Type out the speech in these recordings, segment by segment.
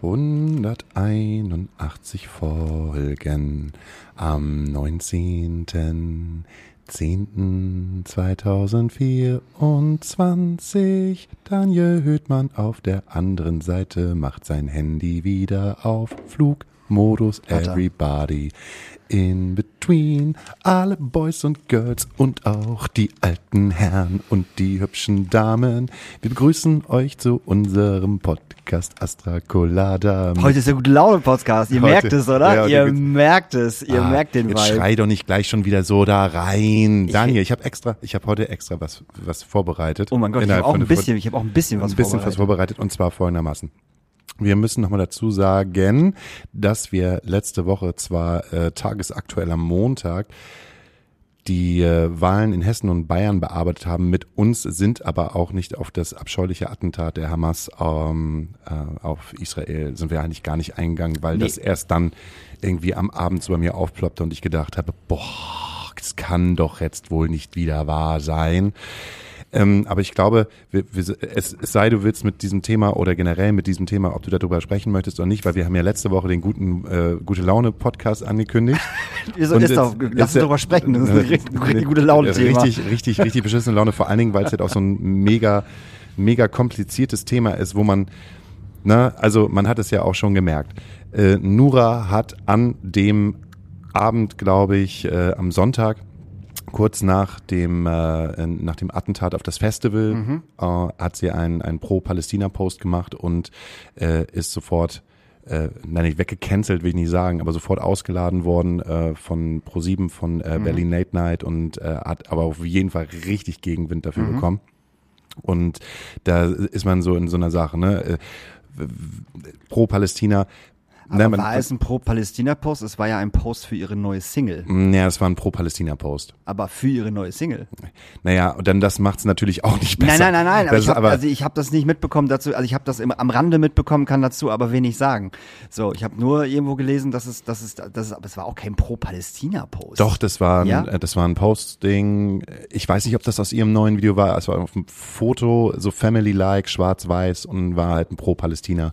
181 Folgen am 19.10.2024. Daniel Höhtmann auf der anderen Seite macht sein Handy wieder auf Flugmodus. Everybody in between. Alle Boys und Girls und auch die alten Herren und die hübschen Damen. Wir begrüßen euch zu unserem Podcast Astra Colada. Heute ist der gute Laune Podcast. Ihr Heute- merkt es, oder? Ja, ihr merkt es. Ihr Ah, merkt den Jetzt Vibe. schrei doch nicht gleich schon wieder so da rein. Daniel, ich habe extra, ich habe heute extra was, was vorbereitet. Oh mein Gott, ich habe auch ein bisschen, ich habe auch ein bisschen was ein bisschen was vorbereitet und zwar folgendermaßen. Wir müssen nochmal dazu sagen, dass wir letzte Woche zwar äh, tagesaktuell am Montag die äh, Wahlen in Hessen und Bayern bearbeitet haben. Mit uns sind aber auch nicht auf das abscheuliche Attentat der Hamas ähm, äh, auf Israel sind wir eigentlich gar nicht eingegangen, weil Nee. das erst dann irgendwie am Abend so bei mir aufploppte und ich gedacht habe, boah, das kann doch jetzt wohl nicht wieder wahr sein. Ähm, aber ich glaube, wir, wir, es, es sei, du willst mit diesem Thema oder generell mit diesem Thema, ob du darüber sprechen möchtest oder nicht, weil wir haben ja letzte Woche den guten äh, gute Laune Podcast angekündigt. Wieso ist jetzt- doch, lass jetzt- uns darüber sprechen. Das ist ein richtig, richtig gute Laune-Thema. Richtig, richtig, richtig beschissene Laune. Vor allen Dingen, weil es halt auch so ein mega, mega kompliziertes Thema ist, wo man, na, also man hat es ja auch schon gemerkt. Äh, Nura hat an dem Abend, glaube ich, äh, am Sonntag, kurz nach dem, äh, nach dem Attentat auf das Festival, äh, hat sie einen, einen Pro-Palästina-Post gemacht und äh, ist sofort äh, nein, nicht weggecancelt, will ich nicht sagen, aber sofort ausgeladen worden äh, von Pro7, von äh, Berlin Late Night und äh, hat aber auf jeden Fall richtig Gegenwind dafür bekommen. Und da ist man so in so einer Sache, ne? Äh, Pro Palästina. Aber ne, man, war es ein Pro-Palästina-Post? Es war ja ein Post für ihre neue Single. ja, es war ein Pro-Palästina-Post. Aber für ihre neue Single. Naja, und dann das macht's natürlich auch nicht besser. Nein, nein, nein, nein. Aber ich ist habe also ich hab das nicht mitbekommen dazu. Also ich habe das im, am Rande mitbekommen, kann dazu aber wenig sagen. So, ich habe nur irgendwo gelesen, dass es, dass es, dass es, aber es war auch kein Pro-Palästina-Post. Doch, das war, ein, Ja? äh, das war ein Posting. Ich weiß nicht, ob das aus ihrem neuen Video war. Es war auf einem Foto, so Family-like, schwarz-weiß und war halt ein Pro-Palästina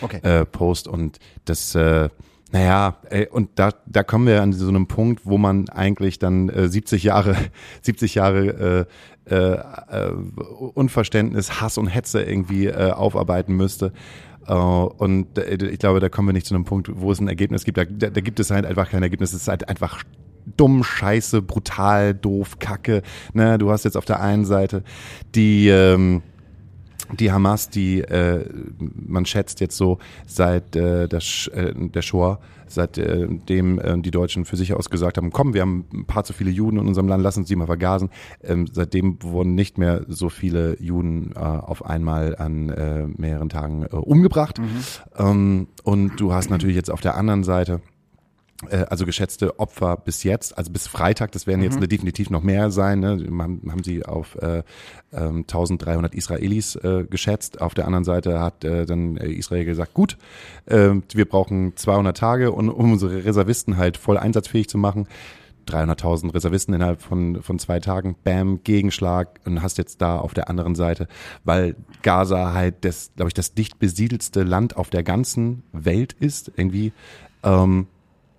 Okay. äh, und das, äh, naja, ey, und da, da kommen wir an so einem Punkt, wo man eigentlich dann äh, 70 Jahre, 70 Jahre äh, äh, Unverständnis, Hass und Hetze irgendwie äh, aufarbeiten müsste. Äh, und äh, ich glaube, da kommen wir nicht zu einem Punkt, wo es ein Ergebnis gibt. Da, da, da gibt es halt einfach kein Ergebnis. Es ist halt einfach dumm, scheiße, brutal, doof, kacke. Ne? Du hast jetzt auf der einen Seite die ähm, die Hamas, die äh, man schätzt jetzt so seit äh, der, Sch äh, der Shoah, seitdem äh, die Deutschen für sich aus gesagt haben, komm, wir haben ein paar zu viele Juden in unserem Land, lass uns die mal vergasen. Ähm, seitdem wurden nicht mehr so viele Juden äh, auf einmal an äh, mehreren Tagen äh, umgebracht. Ähm, und du hast natürlich jetzt auf der anderen Seite äh, also geschätzte Opfer bis jetzt, also bis Freitag, das werden jetzt definitiv noch mehr sein, ne? haben, haben sie auf äh, ähm, 1300 Israelis äh, geschätzt. Auf der anderen Seite hat äh, dann äh, Israel gesagt, gut, äh, wir brauchen 200 Tage, und, um unsere Reservisten halt voll einsatzfähig zu machen. 300.000 Reservisten innerhalb von, von zwei Tagen, bam, Gegenschlag und hast jetzt da auf der anderen Seite, weil Gaza halt das, glaube ich, das dicht besiedelste Land auf der ganzen Welt ist, irgendwie. Ähm,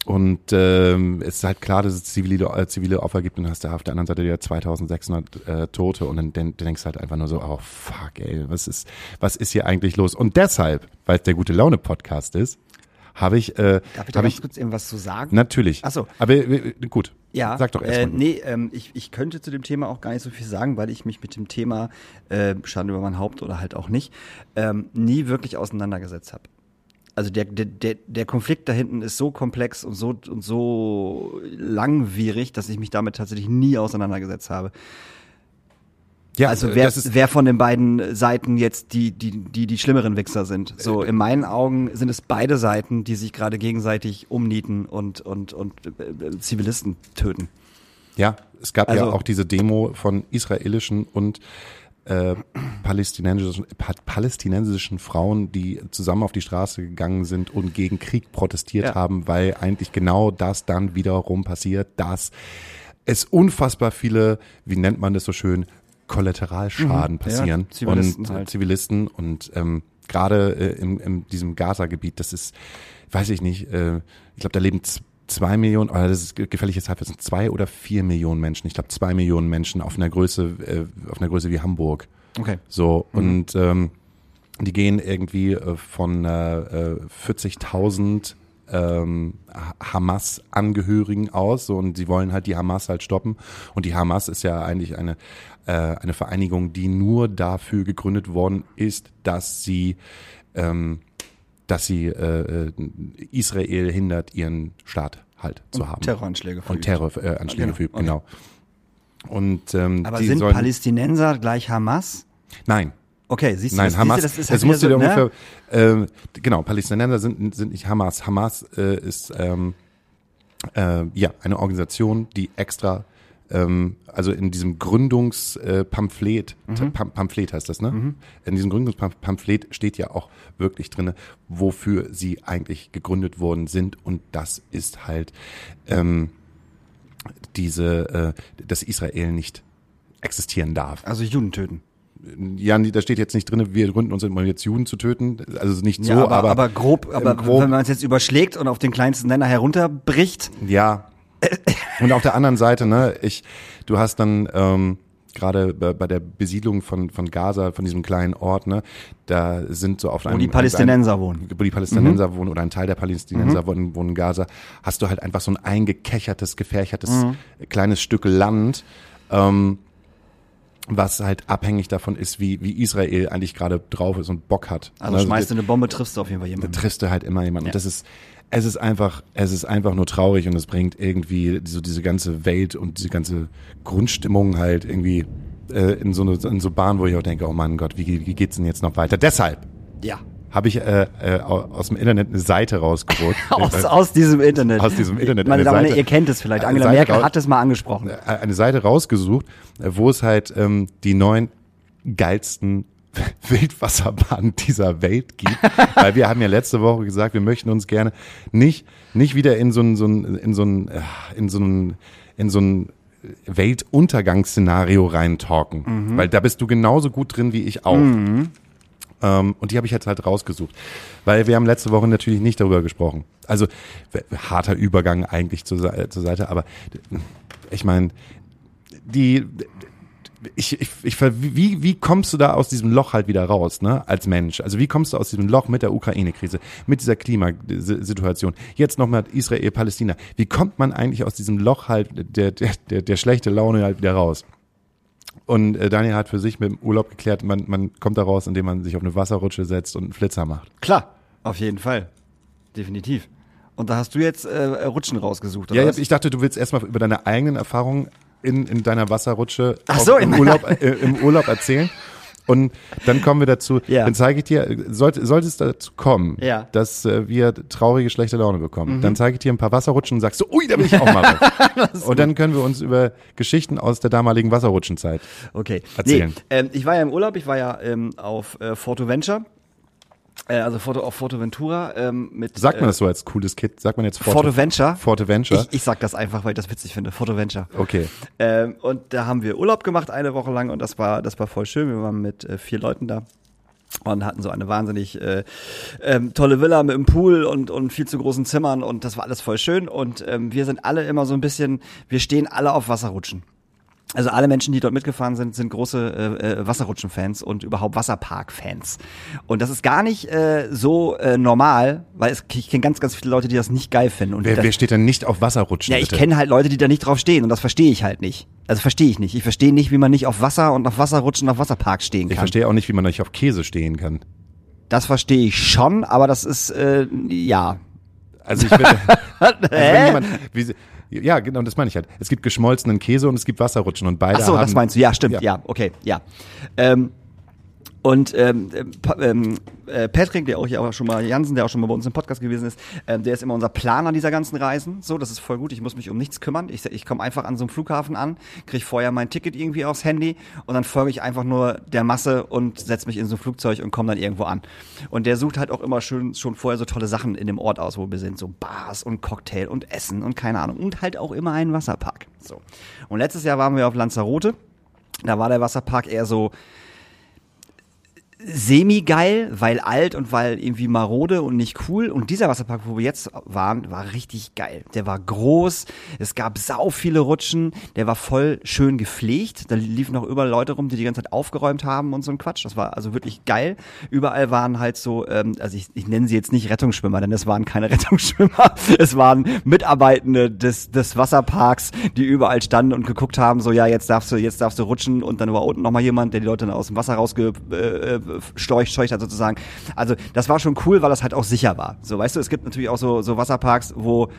und ähm, es ist halt klar, dass es zivile, äh, zivile Opfer gibt und hast da auf der anderen Seite wieder 2600 äh, Tote und dann, dann denkst du halt einfach nur so, oh fuck, ey, was ist, was ist hier eigentlich los? Und deshalb, weil es der gute Laune Podcast ist, habe ich, äh, Darf ich da habe ganz ich kurz irgendwas zu sagen? natürlich. Ach so. Aber äh, gut. Ja, Sag doch äh, erstmal. nee, ähm, ich, ich könnte zu dem Thema auch gar nicht so viel sagen, weil ich mich mit dem Thema äh, Schande über mein Haupt oder halt auch nicht ähm, nie wirklich auseinandergesetzt habe. Also der, der, der, Konflikt da hinten ist so komplex und so und so langwierig, dass ich mich damit tatsächlich nie auseinandergesetzt habe. Ja, also äh, wer, wer von den beiden Seiten jetzt die, die, die, die schlimmeren Wichser sind. So, in meinen Augen sind es beide Seiten, die sich gerade gegenseitig umnieten und, und, und äh, äh, Zivilisten töten. Ja, es gab ja Also- auch diese Demo von israelischen und äh, palästinensischen, pa palästinensischen Frauen, die zusammen auf die Straße gegangen sind und gegen Krieg protestiert Ja. haben, weil eigentlich genau das dann wiederum passiert, dass es unfassbar viele, wie nennt man das so schön, Kollateralschaden Mhm. Ja, passieren Zivilisten und äh, halt. Zivilisten und ähm, gerade äh, in, in diesem Gaza-Gebiet, das ist, weiß ich nicht, äh, ich glaube, da leben zwei Millionen, oder das ist ge- gefährliches Halbwissen, zwei oder vier Millionen Menschen, ich glaube zwei Millionen Menschen auf einer Größe, äh, auf einer Größe wie Hamburg. Okay. So, und ähm, die gehen irgendwie äh, von äh, äh, 40.000 ähm, Ha- Hamas-Angehörigen aus so, und sie wollen halt die Hamas halt stoppen. Und die Hamas ist ja eigentlich eine, äh, eine Vereinigung, die nur dafür gegründet worden ist, dass sie ähm, dass sie äh, äh, Israel hindert, ihren Staat halt zu haben. Terroranschläge Und verübt. Terroranschläge äh, Genau, verübt, okay. genau. Und ähm, Aber sind sollen, Palästinenser gleich Hamas? Nein, Okay, siehst du, Nein, das, Hamas, siehst du, das ist das halt musst du dir so, ne? ungefähr, äh, genau, Palästinenser sind, sind nicht Hamas. Hamas äh, ist ähm, äh, ja eine Organisation, die extra, ähm, also in diesem Gründungspamphlet, Pamphlet, Mhm. Pam Pamphlet heißt das, ne? In diesem Gründungspamphlet steht ja auch wirklich drinne, wofür sie eigentlich gegründet worden sind und das ist halt ähm, diese, äh, dass Israel nicht existieren darf. Also Juden töten. Ja, da steht jetzt nicht drin, wir gründen uns, um jetzt Juden zu töten. Also nicht so, ja, aber, aber, aber, grob, aber grob- wenn man es jetzt überschlägt und auf den kleinsten Nenner herunterbricht, ja. Und auf der anderen Seite, ne, ich, du hast dann ähm, gerade bei, bei der Besiedlung von von Gaza, von diesem kleinen Ort, ne, da sind so auf wo einem die Palästinenser wohnen. wo die Palästinenser wohnen oder ein Teil der Palästinenser wohnen, wohnen in Gaza, hast du halt einfach so ein eingekechertes, gefärchertes kleines Stück Land, ähm, was halt abhängig davon ist, wie, wie Israel eigentlich gerade drauf ist und Bock hat. Also Ne, schmeißt du eine Bombe, triffst du auf jeden Fall da jemanden. triffst du halt immer jemanden. Ja. Und das ist, es ist einfach, es ist einfach nur traurig und es bringt irgendwie so diese ganze Welt und diese ganze Grundstimmung halt irgendwie äh, in so eine in so Bahn, wo ich auch denke, oh mein Gott, wie, wie geht's denn jetzt noch weiter? Deshalb Ja. habe ich äh, äh, au- aus dem Internet eine Seite rausgeholt. Aus, aus diesem Internet. Aus diesem Internet Meine eine Damen und Herren, ihr kennt es vielleicht. Angela Seite Merkel hat es mal angesprochen. äh, eine Seite rausgesucht, äh, wo es halt ähm, die neun geilsten Wildwasserbahnen dieser Welt gibt. Weil wir haben ja letzte Woche gesagt, wir möchten uns gerne nicht, nicht wieder in so ein, so ein, in so ein, äh, in so ein, in so ein Weltuntergangsszenario reintalken. Weil da bist du genauso gut drin wie ich auch. Ähm, und die habe ich jetzt halt rausgesucht. Weil wir haben letzte Woche natürlich nicht darüber gesprochen. Also harter Übergang eigentlich zur, Se- zur Seite, aber ich meine, die ich, ich, ich ver- wie, wie kommst du da aus diesem Loch halt wieder raus, ne, als Mensch? Also wie kommst du aus diesem Loch mit der Ukraine-Krise, mit dieser Klimasituation, jetzt noch mit Israel, Palästina? Wie kommt man eigentlich aus diesem Loch halt der, der, der, der schlechte Laune halt wieder raus? Und äh, Daniel hat für sich mit dem Urlaub geklärt, man, man kommt da raus, indem man sich auf eine Wasserrutsche setzt und einen Flitzer macht. Klar, auf jeden Fall. Definitiv. Und da hast du jetzt äh, Rutschen rausgesucht, oder Ja, was? ich dachte, du willst erstmal über deine eigenen Erfahrungen in, in deiner Wasserrutsche so, im, Urlaub, äh, im Urlaub erzählen. Und dann kommen wir dazu, Ja. dann zeige ich dir, sollte, sollte es dazu kommen, Ja. Mhm. dass äh, wir traurige, schlechte Laune bekommen, dann zeige ich dir ein paar Wasserrutschen und sagst so, ui, da will ich auch mal und dann können wir uns über Geschichten aus der damaligen Wasserrutschenzeit. Okay. Erzählen. Nee, ähm, ich war ja im Urlaub, ich war ja ähm, auf äh, Fortoventure, äh, also Forto, auf Fortoventura ähm, mit Sagt man äh, das so als cooles Kid? Sagt man jetzt Forte, Fortoventure? Forteventure? Ich, ich sag das einfach, weil ich das witzig finde. Fortoventure. Okay. Ähm, und da haben wir Urlaub gemacht eine Woche lang und das war, das war voll schön. Wir waren mit äh, vier Leuten da und hatten so eine wahnsinnig äh, ähm, tolle Villa mit einem Pool und, und viel zu großen Zimmern und das war alles voll schön. Und ähm, wir sind alle immer so ein bisschen, wir stehen alle auf Wasserrutschen. Also alle Menschen, die dort mitgefahren sind, sind große äh, äh, Wasserrutschen-Fans und überhaupt Wasserpark-Fans. Und das ist gar nicht äh, so äh, normal, weil es, ich kenne ganz, ganz viele Leute, die das nicht geil finden. Und Wer, das, wer steht denn nicht auf Wasserrutschen? ja, ich kenne halt Leute, die da nicht drauf stehen und das verstehe ich halt nicht. Also verstehe ich nicht. Ich verstehe nicht, wie man nicht auf Wasser und auf Wasserrutschen auf Wasserparks stehen Ich kann. verstehe auch nicht, wie man nicht auf Käse stehen kann. Das verstehe ich schon, aber das ist äh, ja. Also ich würde, also wenn jemand, wie, Ja, genau, das meine ich halt. Es gibt geschmolzenen Käse und es gibt Wasserrutschen und beide Ach so, haben, das meinst du. Ja, stimmt. Ja. Ja, okay, ja. Ähm, und ähm, Pa- ähm, äh, Patrick, der auch hier auch schon mal, Jansen, der auch schon mal bei uns im Podcast gewesen ist, ähm, der ist immer unser Planer dieser ganzen Reisen. So, das ist voll gut. Ich muss mich um nichts kümmern. Ich, ich komme einfach an so einem Flughafen an, kriege vorher mein Ticket irgendwie aufs Handy und dann folge ich einfach nur der Masse und setze mich in so ein Flugzeug und komme dann irgendwo an. Und der sucht halt auch immer schön schon vorher so tolle Sachen in dem Ort aus, wo wir sind. So Bars und Cocktail und Essen und keine Ahnung. Und halt auch immer einen Wasserpark. So. Und letztes Jahr waren wir auf Lanzarote. Da war der Wasserpark eher so, semi-geil, weil alt und weil irgendwie marode und nicht cool. Und dieser Wasserpark, wo wir jetzt waren, war richtig geil. Der war groß, es gab sau viele Rutschen, der war voll schön gepflegt. Da liefen noch überall Leute rum, die die ganze Zeit aufgeräumt haben und so ein Quatsch. Das war also wirklich geil. Überall waren halt so, ähm, also ich, ich nenne sie jetzt nicht Rettungsschwimmer, denn es waren keine Rettungsschwimmer. Es waren Mitarbeitende des, des Wasserparks, die überall standen und geguckt haben, so ja, jetzt darfst du, jetzt darfst du rutschen und dann war unten nochmal jemand, der die Leute dann aus dem Wasser rausgestorcht äh, storch- scheucht hat sozusagen. Also das war schon cool, weil das halt auch sicher war. So, weißt du, es gibt natürlich auch so, so Wasserparks, wo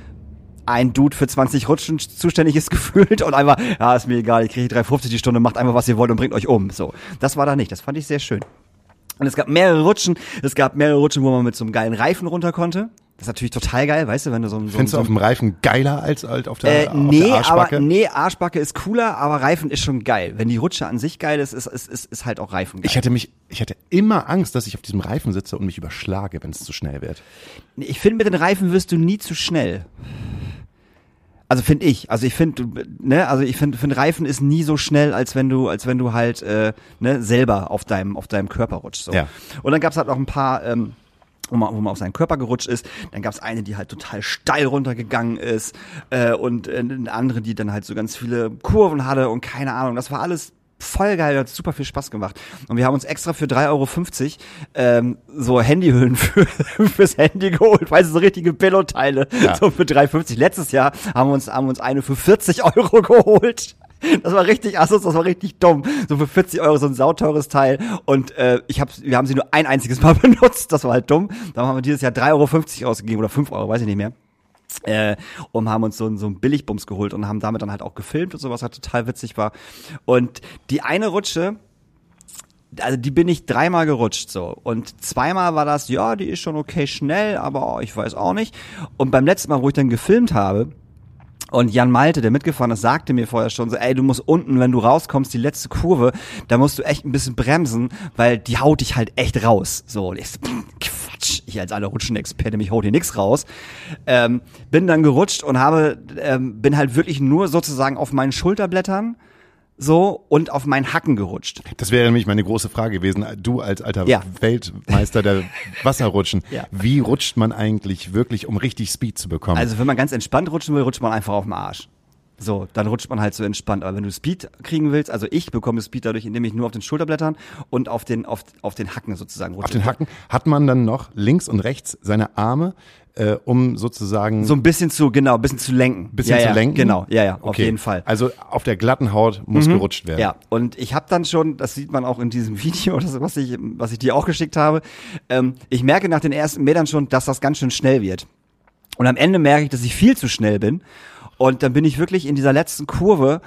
ein Dude für 20 Rutschen zuständig ist gefühlt und einfach, ja, ist mir egal, ich kriege 3,50 die Stunde, macht einfach, was ihr wollt und bringt euch um. So, das war da nicht. Das fand ich sehr schön. Und es gab mehrere Rutschen. Es gab mehrere Rutschen, wo man mit so einem geilen Reifen runter konnte. Ist natürlich total geil, weißt du, wenn du so, ein- so, Findest so du auf dem Reifen geiler als halt auf der, äh, auf nee, der Arschbacke? aber nee, Arschbacke ist cooler, aber Reifen ist schon geil. Wenn die Rutsche an sich geil ist, ist, ist, ist, ist halt auch Reifen geil. Ich hätte mich, ich hätte immer Angst, dass ich auf diesem Reifen sitze und mich überschlage, wenn es zu schnell wird. Ich finde, mit den Reifen wirst du nie zu schnell. Also finde ich. Also ich finde, ne, also ich finde, finde Reifen ist nie so schnell, als wenn du, als wenn du halt äh, ne, selber auf deinem, auf deinem Körper rutschst. So. Ja. Und dann gab's halt noch ein paar, ähm, wo man, wo man auf seinen Körper gerutscht ist. Dann gab's eine, die halt total steil runtergegangen ist äh, und äh, eine andere, die dann halt so ganz viele Kurven hatte und keine Ahnung. Das war alles voll geil, hat super viel Spaß gemacht. Und wir haben uns extra für 3,50 Euro ähm, so Handyhüllen für, fürs Handy geholt, weißt du, so richtige Billo-Teile, Ja. so für 3,50. Letztes Jahr haben wir uns, haben wir uns eine für 40 Euro geholt. Das war richtig assos, das war richtig dumm. So für 40 Euro so ein sauteures Teil. Und äh, ich hab, wir haben sie nur ein einziges Mal benutzt. Das war halt dumm. Dann haben wir dieses Jahr 3,50 Euro ausgegeben oder 5 Euro, weiß ich nicht mehr. Äh, und haben uns so, so einen Billigbums geholt und haben damit dann halt auch gefilmt und sowas, was total witzig war. Und die eine Rutsche, also die bin ich dreimal gerutscht so und zweimal war das, ja, die ist schon okay schnell, aber ich weiß auch nicht. Und beim letzten Mal, wo ich dann gefilmt habe, und Jan Malte, der mitgefahren ist, sagte mir vorher schon so, ey, du musst unten, wenn du rauskommst, die letzte Kurve, da musst du echt ein bisschen bremsen, weil die haut dich halt echt raus. So, und ich so, Quatsch, ich als aller Rutschenexperte, mich haut hier nix raus. Ähm, bin dann gerutscht und habe, ähm, bin halt wirklich nur sozusagen auf meinen Schulterblättern so und auf meinen Hacken gerutscht. Das wäre nämlich meine große Frage gewesen. Du als alter Ja. Weltmeister der Wasserrutschen, Ja. wie rutscht man eigentlich wirklich, um richtig Speed zu bekommen? Also wenn man ganz entspannt rutschen will, rutscht man einfach auf dem Arsch. So, dann rutscht man halt so entspannt. Aber wenn du Speed kriegen willst, also ich bekomme Speed dadurch, indem ich nur auf den Schulterblättern und auf den, auf, auf den Hacken sozusagen rutsche. Auf den Hacken hat man dann noch links und rechts seine Arme, äh, um sozusagen So ein bisschen zu, genau, ein bisschen zu lenken. bisschen ja, zu ja, lenken. Genau, ja, ja, auf Okay. jeden Fall. Mhm. Also auf der glatten Haut muss gerutscht werden. Ja, und ich habe dann schon, das sieht man auch in diesem Video, das, was ich, was ich dir auch geschickt habe, ähm, ich merke nach den ersten Metern schon, dass das ganz schön schnell wird. Und am Ende merke ich, dass ich viel zu schnell bin. Und dann bin ich wirklich in dieser letzten Kurve,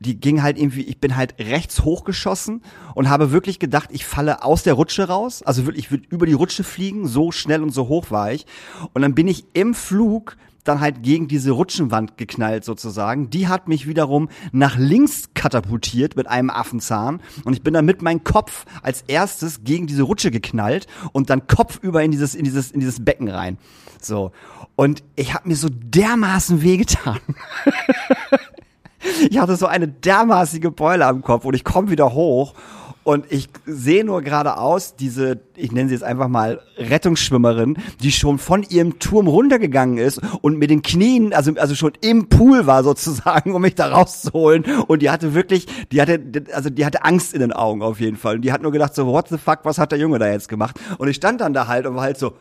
die ging halt irgendwie, ich bin halt rechts hochgeschossen und habe wirklich gedacht, ich falle aus der Rutsche raus. Also wirklich, ich würde über die Rutsche fliegen, so schnell und so hoch war ich. Und dann bin ich im Flug dann halt gegen diese Rutschenwand geknallt sozusagen. Die hat mich wiederum nach links katapultiert mit einem Affenzahn und ich bin dann mit meinem Kopf als erstes gegen diese Rutsche geknallt und dann kopfüber in dieses in dieses in dieses Becken rein. So und ich habe mir so dermaßen wehgetan. ich hatte so eine dermaßige Beule am Kopf und ich komme wieder hoch und ich sehe nur geradeaus diese, ich nenne sie jetzt einfach mal Rettungsschwimmerin, die schon von ihrem Turm runtergegangen ist und mit den Knien, also, also schon im Pool war sozusagen, um mich da rauszuholen. Und die hatte wirklich, die hatte, also die hatte Angst in den Augen auf jeden Fall. Und die hat nur gedacht so, what the fuck, was hat der Junge da jetzt gemacht? Und ich stand dann da halt und war halt so,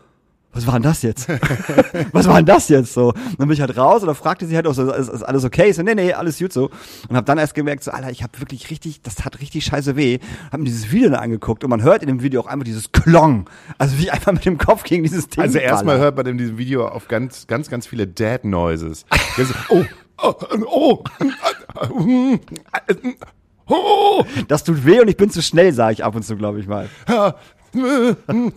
was war denn das jetzt? was war denn das jetzt so? Und dann bin ich halt raus und dann fragte sie halt auch so, ist, ist alles okay? Ich so, nee, nee, alles gut so. Und habe dann erst gemerkt, so, Alter, ich habe wirklich richtig, das hat richtig scheiße weh. Hab mir dieses Video dann angeguckt und man hört in dem Video auch einfach dieses Klong. Also wie ich einfach mit dem Kopf gegen dieses Ding Also erstmal hört man in diesem Video auf ganz, ganz, ganz viele Dad Noises. Ist, oh, oh, oh, oh, Das tut weh und ich bin zu schnell, sage ich ab und zu, glaube ich mal.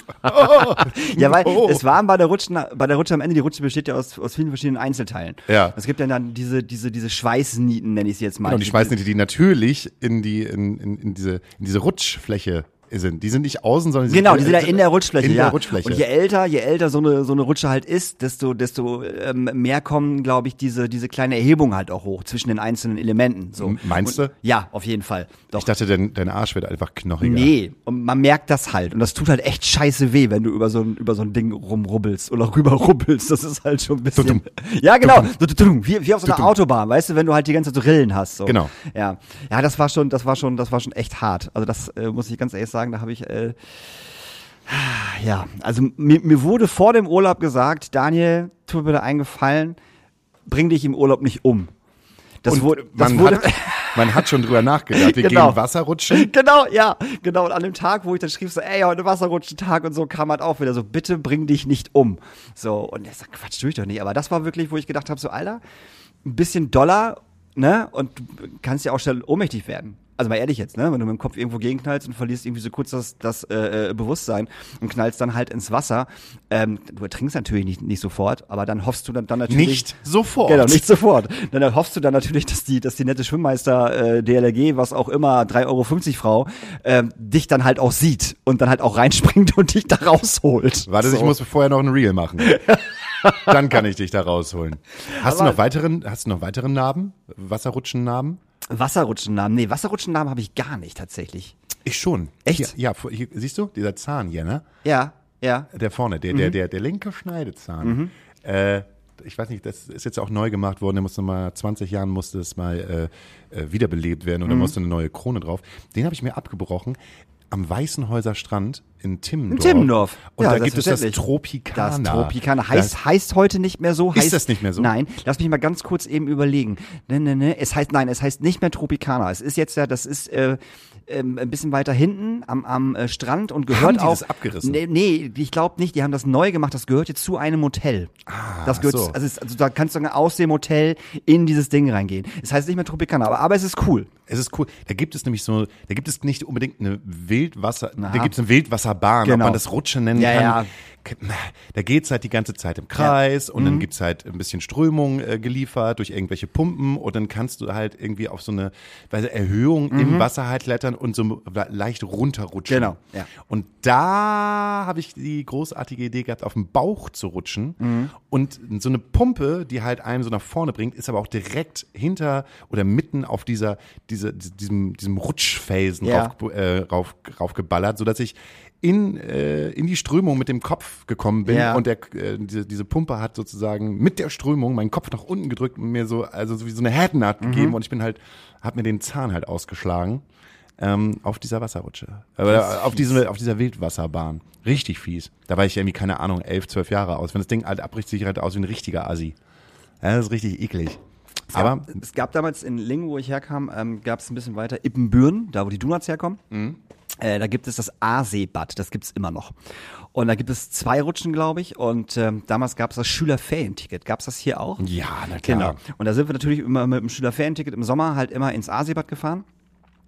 Ja, weil Oh. es waren bei der Rutsche, bei der Rutsche am Ende, die Rutsche besteht ja aus, aus vielen verschiedenen Einzelteilen. Ja. Es gibt ja dann diese, diese, diese Schweißnieten, nenne ich sie jetzt mal. Und die schmeißen die, die natürlich in die, in, in, in diese, in diese Rutschfläche sind. Die sind nicht außen, sondern die Genau, sind, die sind ja in der Rutschfläche, in ja. der Rutschfläche. Und je älter, je älter so eine, so eine Rutsche halt ist, desto, desto ähm, mehr kommen, glaube ich, diese, diese kleine Erhebung halt auch hoch zwischen den einzelnen Elementen. So. Meinst und, du? Ja, auf jeden Fall. Doch. ich dachte, dein, dein Arsch wird einfach knochiger. Nee, und man merkt das halt. Und das tut halt echt scheiße weh, wenn du über so ein, über so ein Ding rumrubbelst oder rüberrubbelst. Das ist halt schon ein bisschen. Tudum. Ja, genau. Tudum. Wie, wie auf so einer Tudum. Autobahn, weißt du, wenn du halt die ganze Zeit so Rillen hast. So. Genau. Ja. Ja, das war schon, das war schon, das war schon echt hart. Also das äh, muss ich ganz ehrlich sagen, da habe ich. Äh, ja, also mir, mir wurde vor dem Urlaub gesagt, Daniel, tu mir bitte einen Gefallen, bring dich im Urlaub nicht um. Das wurde, das man, wurde, hat, man hat schon drüber nachgedacht. Wir Genau. gehen Wasserrutschen. Genau, ja, genau. Und an dem Tag, wo ich dann schrieb, so, ey, heute Wasserrutschentag und so, kam halt auch wieder so, bitte bring dich nicht um. So, und er sagt, Quatsch, tu ich doch nicht. Aber das war wirklich, wo ich gedacht habe, so, Alter, ein bisschen Dollar, ne, und du kannst ja auch schnell ohnmächtig werden. Also mal ehrlich jetzt, ne, wenn du mit dem Kopf irgendwo gegenknallst und verlierst irgendwie so kurz das, das äh, äh, Bewusstsein und knallst dann halt ins Wasser, ähm, du ertrinkst natürlich nicht, nicht sofort, aber dann hoffst du dann, dann natürlich... Nicht sofort. Genau, nicht sofort. Dann hoffst du dann natürlich, dass die, dass die nette Schwimmmeister äh, DLRG, was auch immer, 3,50 Euro Frau, ähm, dich dann halt auch sieht und dann halt auch reinspringt und dich da rausholt. Warte, so. ich muss vorher noch ein Reel machen. Dann kann ich dich da rausholen. Hast du noch weiteren, hast du noch weitere Narben? Wasserrutschen-Narben? Wasserrutschennamen. Nee, Wasserrutschennamen habe ich gar nicht tatsächlich. Ich schon. Echt? Ja, vor- hier, siehst du, dieser Zahn hier, ne? Ja, ja. Der vorne, der, Mhm. der, der, der linke Schneidezahn. Äh, ich weiß nicht, das ist jetzt auch neu gemacht worden. Der musste mal, 20 Jahren musste es mal äh, äh, wiederbelebt werden und Mhm. da musste eine neue Krone drauf. Den habe ich mir abgebrochen am Weißenhäuser Strand in Timmendorf. In Timmendorf. Und Ja, da gibt es das. Tropicana. Das Tropicana heißt, heißt heute nicht mehr so. Heißt, das nicht mehr so? Nein, lass mich mal ganz kurz eben überlegen. Ne, ne, ne. Es heißt, nein, es heißt nicht mehr Tropicana. Es ist jetzt ja, das ist äh, ähm, ein bisschen weiter hinten am, am äh, Strand und gehört die auch. das abgerissen? Nee, nee ich glaube nicht. Die haben das neu gemacht. Das gehört jetzt zu einem Hotel. Ah, das gehört, so. also, also da kannst du aus dem Hotel in dieses Ding reingehen. Es heißt nicht mehr Tropicana, aber, aber es ist cool. Es ist cool. Da gibt es nämlich so, da gibt es nicht unbedingt eine Wildwasser, Aha. da gibt es eine Wildwasserbahn, ob Genau. man das Rutschen nennen Ja, kann. ja. Da geht's halt die ganze Zeit im Kreis und dann gibt's halt ein bisschen Strömung äh, geliefert durch irgendwelche Pumpen und dann kannst du halt irgendwie auf so eine weiß, Erhöhung im Wasser halt klettern und so leicht runterrutschen. Genau, ja. Und da habe ich die großartige Idee gehabt, auf dem Bauch zu rutschen und so eine Pumpe, die halt einem so nach vorne bringt, ist aber auch direkt hinter oder mitten auf dieser, diese, diesem, diesem Rutschfelsen Ja. rauf, äh, rauf, raufgeballert, sodass ich in, äh, in die Strömung mit dem Kopf gekommen bin Ja. und der, äh, diese, diese Pumpe hat sozusagen mit der Strömung meinen Kopf nach unten gedrückt und mir so, also so wie so eine Härtenaht Mhm. gegeben und ich bin halt, hab mir den Zahn halt ausgeschlagen ähm, auf dieser Wasserrutsche. Aber auf, diese, auf dieser Wildwasserbahn. Richtig fies. Da war ich irgendwie, keine Ahnung, elf, zwölf Jahre aus. Wenn das Ding halt abbricht, sieht halt aus wie ein richtiger Assi. Ja, das ist richtig eklig. Aber gab, es gab damals in Lingen, wo ich herkam, ähm, gab es ein bisschen weiter Ippenbüren, da wo die Donuts herkommen. Mhm. Äh, da gibt es das Aasee-Bad, das gibt's immer noch. Und da gibt es zwei Rutschen, glaube ich. Und ähm, damals gab es das Schülerferienticket. Gab es das hier auch? ja, na klar. Genau. Und da sind wir natürlich immer mit dem Schülerferienticket im Sommer halt immer ins Aasee-Bad gefahren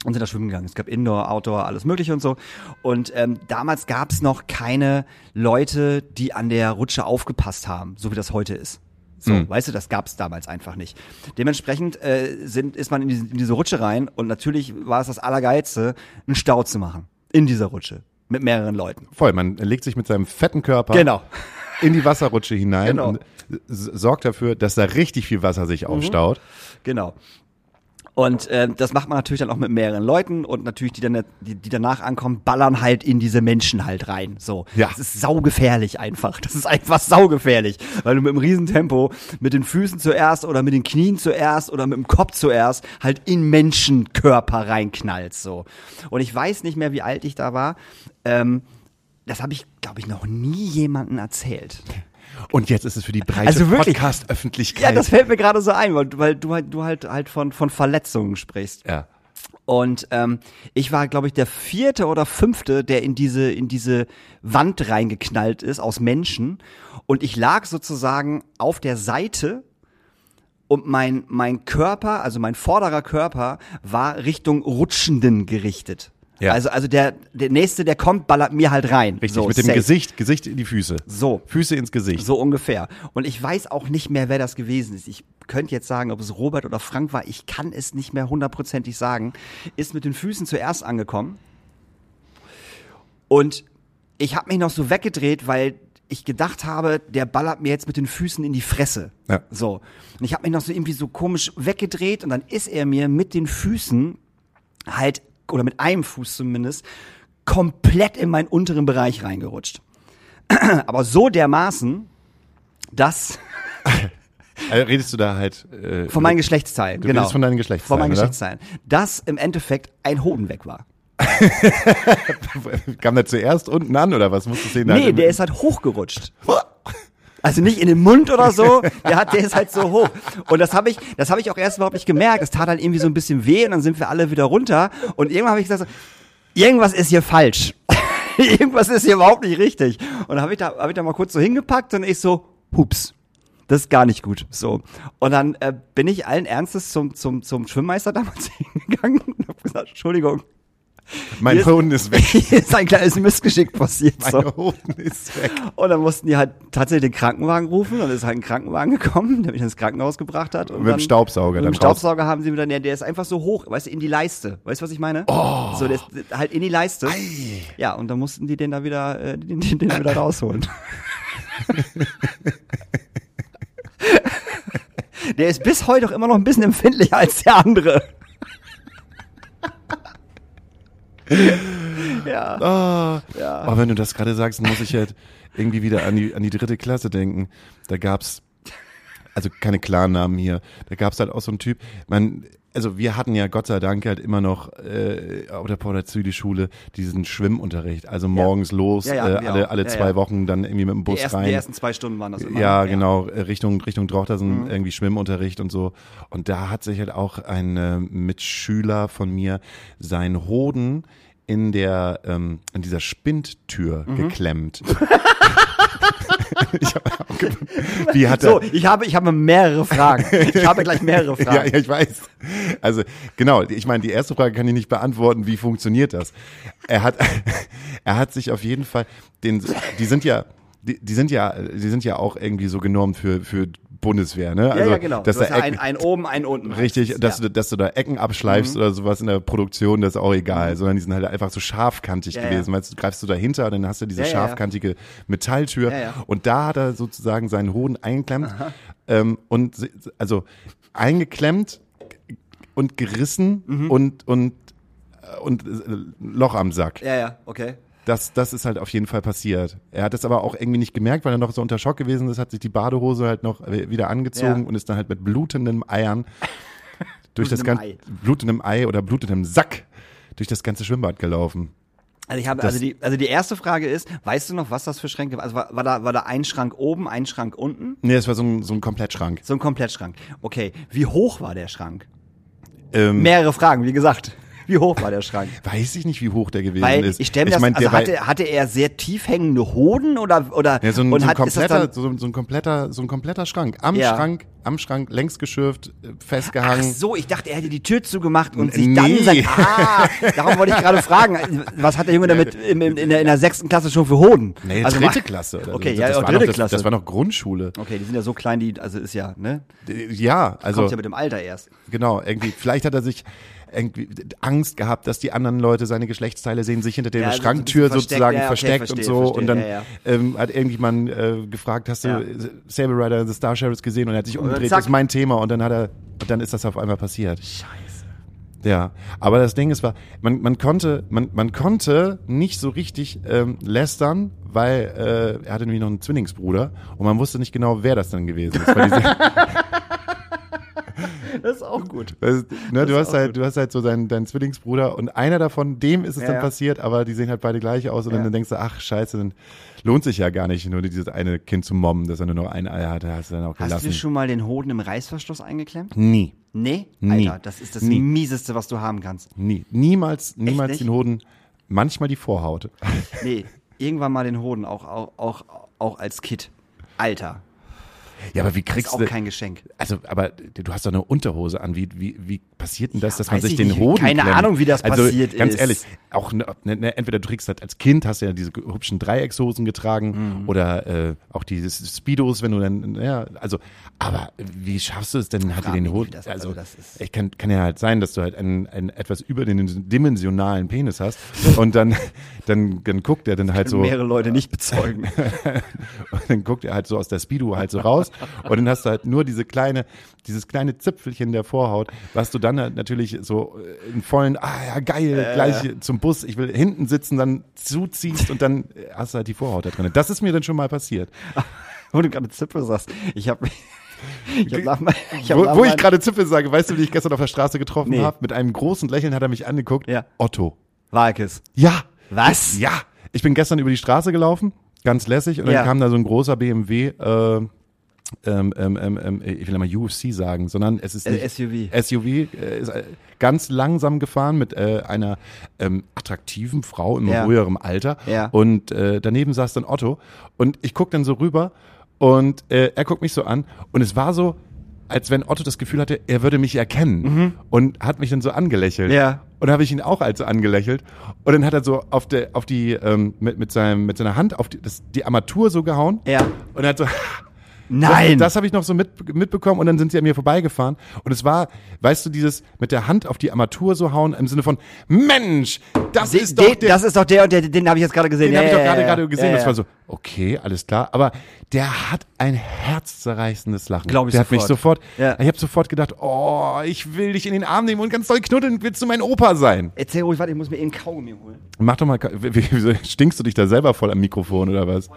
und sind da schwimmen gegangen. Es gab Indoor, Outdoor, alles mögliche und so. Und ähm, damals gab es noch keine Leute, die an der Rutsche aufgepasst haben, so wie das heute ist. So, weißt du, das gab es damals einfach nicht. Dementsprechend äh, sind, ist man in diese, in diese Rutsche rein und natürlich war es das Allergeilste, einen Stau zu machen in dieser Rutsche mit mehreren Leuten. Voll, man legt sich mit seinem fetten Körper Genau. in die Wasserrutsche hinein Genau. und sorgt dafür, dass da richtig viel Wasser Mhm. sich aufstaut. Genau. Und äh, das macht man natürlich dann auch mit mehreren Leuten und natürlich die dann die, die danach ankommen, ballern halt in diese Menschen halt rein. So, Ja. das ist saugefährlich einfach. Das ist einfach saugefährlich, weil du mit einem Riesentempo mit den Füßen zuerst oder mit den Knien zuerst oder mit dem Kopf zuerst halt in Menschenkörper reinknallst. So. Und ich weiß nicht mehr, wie alt ich da war. Ähm, das habe ich, glaube ich, noch nie jemandem erzählt. Und jetzt ist es für die breite Also? Podcast-Öffentlichkeit. Ja, das fällt mir gerade so ein, weil, du- weil du halt, du halt, halt von, von Verletzungen sprichst. ja. Und ähm, ich war, glaube ich, der vierte oder fünfte, der in diese, in diese Wand reingeknallt ist aus Menschen. Und ich lag sozusagen auf der Seite und mein, mein Körper, also mein vorderer Körper, war Richtung Rutschenden gerichtet. Ja. Also, also der, der nächste, der kommt, ballert mir halt rein. Richtig, so, mit dem safe. Gesicht, Gesicht in die Füße. So. Füße ins Gesicht. So ungefähr. Und ich weiß auch nicht mehr, wer das gewesen ist. Ich könnte jetzt sagen, ob es Robert oder Frank war. Ich kann es nicht mehr hundertprozentig sagen. Ist mit den Füßen zuerst angekommen. Und ich habe mich noch so weggedreht, weil ich gedacht habe, der ballert mir jetzt mit den Füßen in die Fresse. Ja. So. Und ich habe mich noch so irgendwie so komisch weggedreht und dann ist er mir mit den Füßen halt, oder mit einem Fuß zumindest, komplett in meinen unteren Bereich reingerutscht. Aber so dermaßen, dass Also redest du da halt äh, von meinen Geschlechtsteilen, Du genau. redest von deinen Geschlechtsteilen, Von meinen oder? Geschlechtsteilen. Dass im Endeffekt ein Hoden weg war. Kam der zuerst unten an oder was musst du sehen? Nee, der ist halt hochgerutscht. Also nicht in den Mund oder so, der hat, der ist halt so hoch. Und das habe ich, das habe ich auch erst überhaupt nicht gemerkt. Es tat halt irgendwie so ein bisschen weh und dann sind wir alle wieder runter. Und irgendwann habe ich gesagt, irgendwas ist hier falsch. irgendwas ist hier überhaupt nicht richtig. Und dann habe ich da, habe ich da mal kurz so hingepackt und ich so, hups. Das ist gar nicht gut. So. Und dann äh, bin ich allen Ernstes zum, zum, zum Schwimmmeister damals hingegangen und habe gesagt, Entschuldigung, mein ist- Hoden ist weg. hier ist ein kleines Missgeschick passiert. Mein So. Hoden ist weg. Und dann mussten die halt tatsächlich den Krankenwagen rufen. Dann ist halt ein Krankenwagen gekommen, der mich ins Krankenhaus gebracht hat. Und Mit dem Staubsauger Mit dem Staubsauger haben sie mir dann, der ist einfach so hoch, weißt du, in die Leiste. Weißt du, was ich meine? Oh. So, der ist halt in die Leiste. Ei. Ja, und dann mussten die den da wieder, äh, den, den, den wieder rausholen. der ist bis heute auch immer noch ein bisschen empfindlicher als der andere. ja. Ah, Ja. Aber wenn du das gerade sagst, muss ich halt irgendwie wieder an die, an die dritte Klasse denken. Da gab's, also keine klaren Namen hier, da gab's halt auch so einen Typ, man, also wir hatten ja Gott sei Dank halt immer noch äh, auf der Paul-Züdi-Schule diesen Schwimmunterricht. Also morgens los, Ja, ja, äh, wir alle, alle Ja, zwei ja. Wochen dann irgendwie mit dem Die Bus ersten, rein. die ersten zwei Stunden waren das immer. Ja, genau, Richtung, Richtung Drochtersen, irgendwie Schwimmunterricht und so. Und da hat sich halt auch ein äh, Mitschüler von mir seinen Hoden in der, ähm, in dieser Spindtür geklemmt. ich hab auch ge- Wie hat So, er, ich habe, ich habe mehrere Fragen. Ich habe gleich mehrere ja, Fragen. ja, ich weiß. Also, genau, ich meine, die erste Frage kann ich nicht beantworten, wie funktioniert das? Er hat, er hat sich auf jeden Fall, den, die sind ja, die, die sind ja, die sind ja auch irgendwie so genormt für, für Bundeswehr, ne? Ja, ja, genau. Dass du hast da ja ein, Ecken- ein oben, ein unten. Richtig, es, dass, ja. Mhm. du, dass du da Ecken abschleifst oder sowas in der Produktion, das ist auch egal, sondern die sind halt einfach so scharfkantig Ja, gewesen. Weißt du, greifst du dahinter und dann hast du diese scharfkantige Metalltür und da hat er sozusagen seinen Hoden eingeklemmt ähm, und also eingeklemmt und gerissen Mhm. und und äh, und äh, Loch am Sack. Ja, ja, okay. Das, das ist halt auf jeden Fall passiert. Er hat es aber auch irgendwie nicht gemerkt, weil er noch so unter Schock gewesen ist, hat sich die Badehose halt noch wieder angezogen Ja. und ist dann halt mit blutenden Eiern durch das Blutendem ganze blutendem Ei oder blutendem Sack durch das ganze Schwimmbad gelaufen. Also ich habe, Das- also die, also die erste Frage ist, weißt du noch, was das für Schränke waren? Also war, war da, war da ein Schrank oben, ein Schrank unten? Nee, es war so ein, so ein Komplettschrank. So ein Komplettschrank. Okay. Wie hoch war der Schrank? Ähm, Mehrere Fragen, wie gesagt. Wie hoch war der Schrank? weiß ich nicht, wie hoch der gewesen Weil ist. ich stelle mir das, mein, also hatte, hatte er sehr tief hängende Hoden oder, oder, ja, so ein, und so, ein hat, kompletter, so, so ein kompletter, so ein kompletter Schrank. Am Ja. Schrank, am Schrank, längs geschürft, äh, Ach festgehangen. so, ich dachte, er hätte die Tür zugemacht und sich dann sein, ah, darum wollte ich gerade fragen, was hat der Junge damit im, im, in, der, in der sechsten Klasse schon für Hoden? Nee, Also dritte Klasse. Oder Okay, so. ja, das, dritte noch, das, Klasse. das war noch Grundschule. Okay, die sind ja so klein, die, also ist ja, ne? Ja, also Kommt ja mit dem Alter erst. Genau, irgendwie, vielleicht hat er sich irgendwie Angst gehabt, dass die anderen Leute seine Geschlechtsteile sehen, sich hinter der Ja, so ein Schranktür versteckt, sozusagen ja, okay, versteckt verstehe, und so. verstehe, und dann ja. Ähm, hat irgendjemand äh, gefragt, hast du Ja. Saber Rider the Star Sheriffs gesehen? Und er hat sich umgedreht, das ist mein Thema. Und dann hat er, und dann ist das auf einmal passiert. Scheiße. Ja, aber das Ding ist, war, man, man konnte, man, man konnte nicht so richtig ähm, lästern, weil äh, er hatte nämlich noch einen Zwillingsbruder und man wusste nicht genau, wer das dann gewesen ist. Das ist auch gut. Das, ne, du, ist hast halt, gut. du hast halt so deinen, deinen Zwillingsbruder und einer davon, dem ist es Ja, dann ja. passiert, aber die sehen halt beide gleich aus und Ja. dann denkst du, ach scheiße, dann lohnt sich ja gar nicht, nur dieses eine Kind zu mobben, dass er nur noch ein Ei hatte, hast du dann auch Hast gelassen. du schon mal den Hoden im Reißverschluss eingeklemmt? Nie, Nee? Nie. Alter, das ist das Nie. mieseste, was du haben kannst. nie, niemals, niemals nicht? den Hoden, manchmal die Vorhaut. Nee, irgendwann mal den Hoden, auch, auch, auch, auch als Kid. Alter. Ja, aber wie Das kriegst ist auch du. kein Geschenk. Also, aber du hast doch eine Unterhose an. Wie, wie, wie passiert denn das, Ja, dass man sich ich den nicht. Hoden Keine klemmt? Ahnung, wie das also, passiert ganz ist. ehrlich, auch ne, ne, ne, entweder du trägst halt als Kind, hast du ja diese hübschen Dreieckshosen getragen Mhm. oder äh, auch diese Speedos, wenn du dann, ja, also, aber wie schaffst du es denn, hat den Hoden, das- also, also das ist- ich kann, kann ja halt sein, dass du halt einen, einen etwas überdimensionalen Penis hast und dann, dann, dann guckt er dann halt so, Mehrere Leute nicht bezeugen. und dann guckt er halt so aus der Speedo halt so raus und dann hast du halt nur diese kleine, dieses kleine Zipfelchen der Vorhaut, was du dann halt natürlich so äh, in vollen, ah ja geil, gleich zum Bus, ich will hinten sitzen, dann zuziehst und dann äh, hast du halt die Vorhaut da drin. Das ist mir dann schon mal passiert. Wo du gerade Zippe sagst. Ich habe ich hab mein- ich hab Wo, wo ich gerade Zippel sage, weißt du, wie ich gestern auf der Straße getroffen Nee. habe? Mit einem großen Lächeln hat er mich angeguckt. Ja. Otto. Walkes. Ja. Was? Ja. Ich bin gestern über die Straße gelaufen, ganz lässig, und Ja. dann kam da so ein großer BMW, äh, ähm, ähm, ähm, ähm, ich will mal UFC sagen, sondern es ist nicht, SUV. SUV äh, ist äh, ganz langsam gefahren mit äh, einer ähm, attraktiven Frau im Ja. höherem Alter Ja. und äh, daneben saß dann Otto und ich guck dann so rüber und äh, er guckt mich so an und es war so, als wenn Otto das Gefühl hatte, er würde mich erkennen und hat mich dann so angelächelt. Mhm. Ja. Und habe ich ihn auch also angelächelt. Und dann hat er so auf, der, auf die, ähm, mit, mit, seinem, mit seiner Hand auf die, das, die Armatur so gehauen. Ja. Und er hat so, Nein. das, das habe ich noch so mit, mitbekommen und dann sind sie an mir vorbeigefahren. Und es war, weißt du, dieses mit der Hand auf die Armatur so hauen im Sinne von, Mensch, das Den- ist doch der, das ist doch der und der, den habe ich jetzt gerade gesehen. den ja, habe ich doch gerade ja, gerade gesehen. Das war so, okay, alles klar. Aber der hat ein herzzerreißendes Lachen. Glaub ich der hat mich sofort. sofort, Ja. ich habe sofort gedacht, oh, ich will dich in den Arm nehmen und ganz doll knuddeln, willst du mein Opa sein? Erzähl ruhig, warte, ich muss mir eben Kaugummi holen. Mach doch mal, wie, wie, wieso stinkst du dich da selber voll am Mikrofon oder was?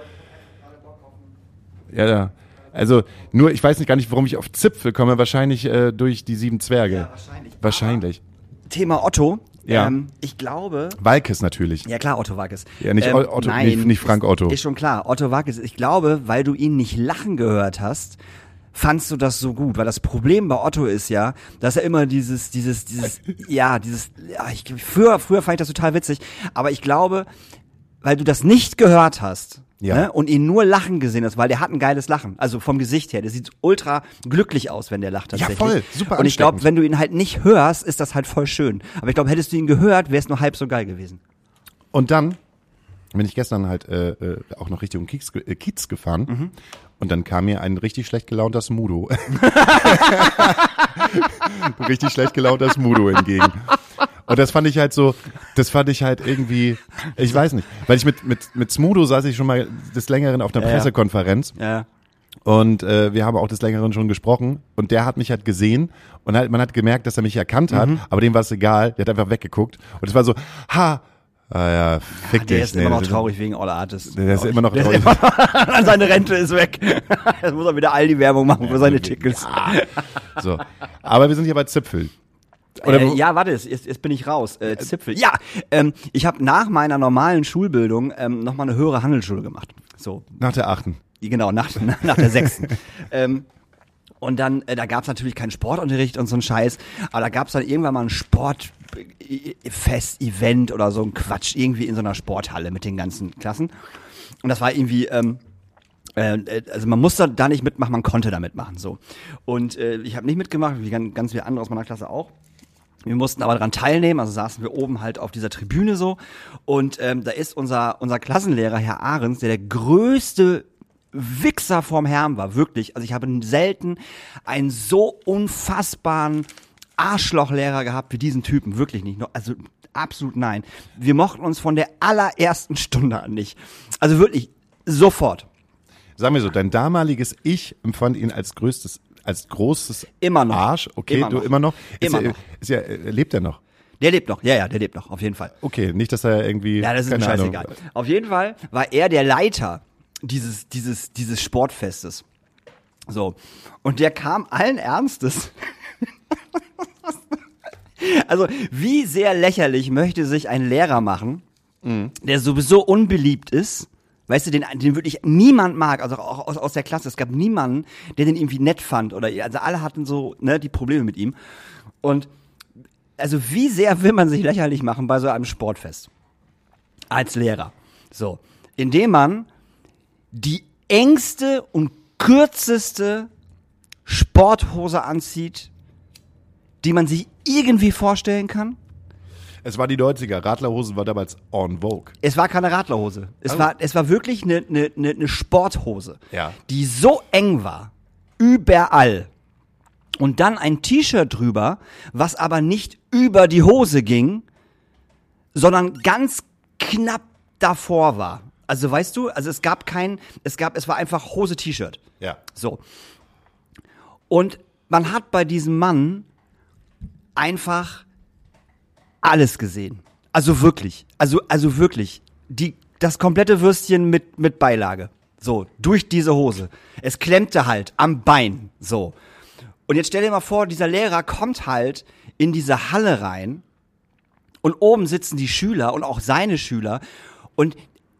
Ja, ja. Also nur, ich weiß nicht gar nicht, warum ich auf Zipfel komme. Wahrscheinlich äh, durch die sieben Zwerge. wahrscheinlich. Wahrscheinlich. Thema Otto. Ja. Ähm, ich glaube, Walkes natürlich. Ja klar, Otto Wackes. Ja, nicht Otto- nein, nicht- nicht Frank ist, Otto. Ist schon klar, Otto Wackes. Ich glaube, weil du ihn nicht lachen gehört hast, fandst du das so gut. Weil das Problem bei Otto ist ja, dass er immer dieses, dieses, dieses, ja, dieses, ja, ich, früher, früher fand ich das total witzig, aber ich glaube, weil du das nicht gehört hast, Ja. Ne, und ihn nur lachen gesehen hast, weil der hat ein geiles Lachen. Also vom Gesicht her. Der sieht ultra glücklich aus, wenn der lacht tatsächlich. voll. Super Und ich glaube, wenn du ihn halt nicht hörst, ist das halt voll schön. Aber ich glaube, hättest du ihn gehört, wäre es nur halb so geil gewesen. Und dann bin ich gestern halt äh, äh, auch noch Richtung Kiez, äh, Kiez gefahren. Mhm. Und dann kam mir ein richtig schlecht gelaunter Smudo. richtig schlecht gelaunter Smudo entgegen. Und das fand ich halt so, das fand ich halt irgendwie, ich weiß nicht, weil ich mit, mit, mit Smudo saß ich schon mal des Längeren auf einer Ja, ja. Pressekonferenz Ja. und äh, wir haben auch des Längeren schon gesprochen und der hat mich halt gesehen und halt, man hat gemerkt, dass er mich erkannt hat, Mhm. aber dem war es egal, der hat einfach weggeguckt und es war so, ha, ah ja, fick Der dich. ist Nee, immer noch traurig wegen All Artists. Der ist immer noch traurig. Immer, seine Rente ist weg. Jetzt muss er wieder all die Werbung machen für seine Tickets. So. Aber wir sind hier bei Zipfel. Oder äh, ja, warte, jetzt, jetzt bin ich raus. Äh, Zipfel. Ja, ähm, ich habe nach meiner normalen Schulbildung ähm, nochmal eine höhere Handelsschule gemacht. So, Nach der achten. genau, nach, nach der sechsten. ähm, und dann, äh, da gab's natürlich keinen Sportunterricht und so ein Scheiß, aber da gab's dann irgendwann mal ein Sportfest, Event oder so ein Quatsch, irgendwie in so einer Sporthalle mit den ganzen Klassen. Und das war irgendwie, ähm, äh, äh, also man musste da nicht mitmachen, man konnte da mitmachen, so. Und äh, ich habe nicht mitgemacht, wie ganz, ganz viele andere aus meiner Klasse auch. Wir mussten aber daran teilnehmen, also saßen wir oben halt auf dieser Tribüne so. Und ähm, da ist unser, unser Klassenlehrer, Herr Ahrens, der der größte Wichser vorm Herrn war, wirklich. Also ich habe selten einen so unfassbaren Arschlochlehrer gehabt wie diesen Typen, wirklich nicht. Also absolut nein. Wir mochten uns von der allerersten Stunde an nicht. Also wirklich sofort. Sagen wir so, dein damaliges Ich empfand ihn als größtes, als großes Immer noch. Arsch. Okay, Immer du noch. immer noch. Ist Immer ja, noch. Ist ja, äh, lebt er noch? Der lebt noch, ja, ja, der lebt noch, auf jeden Fall. Okay, nicht, dass er irgendwie. Ja, das ist mir scheißegal. Ahnung. Auf jeden Fall war er der Leiter dieses, dieses, dieses Sportfestes. So. Und der kam allen Ernstes. also, wie sehr lächerlich möchte sich ein Lehrer machen, der sowieso unbeliebt ist. Weißt du, den, den wirklich niemand mag, also auch aus, aus der Klasse. Es gab niemanden, der den irgendwie nett fand oder, also alle hatten so, ne, die Probleme mit ihm. Und, also wie sehr will man sich lächerlich machen bei so einem Sportfest? als Lehrer. So, indem man die engste und kürzeste Sporthose anzieht, die man sich irgendwie vorstellen kann. Es war die 90er. Radlerhosen war damals on Vogue. Es war keine Radlerhose. Es, Also- war, es war wirklich eine, eine, eine, Sporthose, Ja. die so eng war, überall. Und dann ein T-Shirt drüber, was aber nicht über die Hose ging, sondern ganz knapp davor war. Also weißt du, also es gab kein, es gab, es war einfach Hose-T-Shirt. Ja. So. Und man hat bei diesem Mann einfach alles gesehen. Also wirklich. Also, also wirklich. Die, das komplette Würstchen mit, mit Beilage. So, durch diese Hose. Es klemmte halt am Bein. So. Und jetzt stell dir mal vor, dieser Lehrer kommt halt in diese Halle rein und oben sitzen die Schüler und auch seine Schüler. Und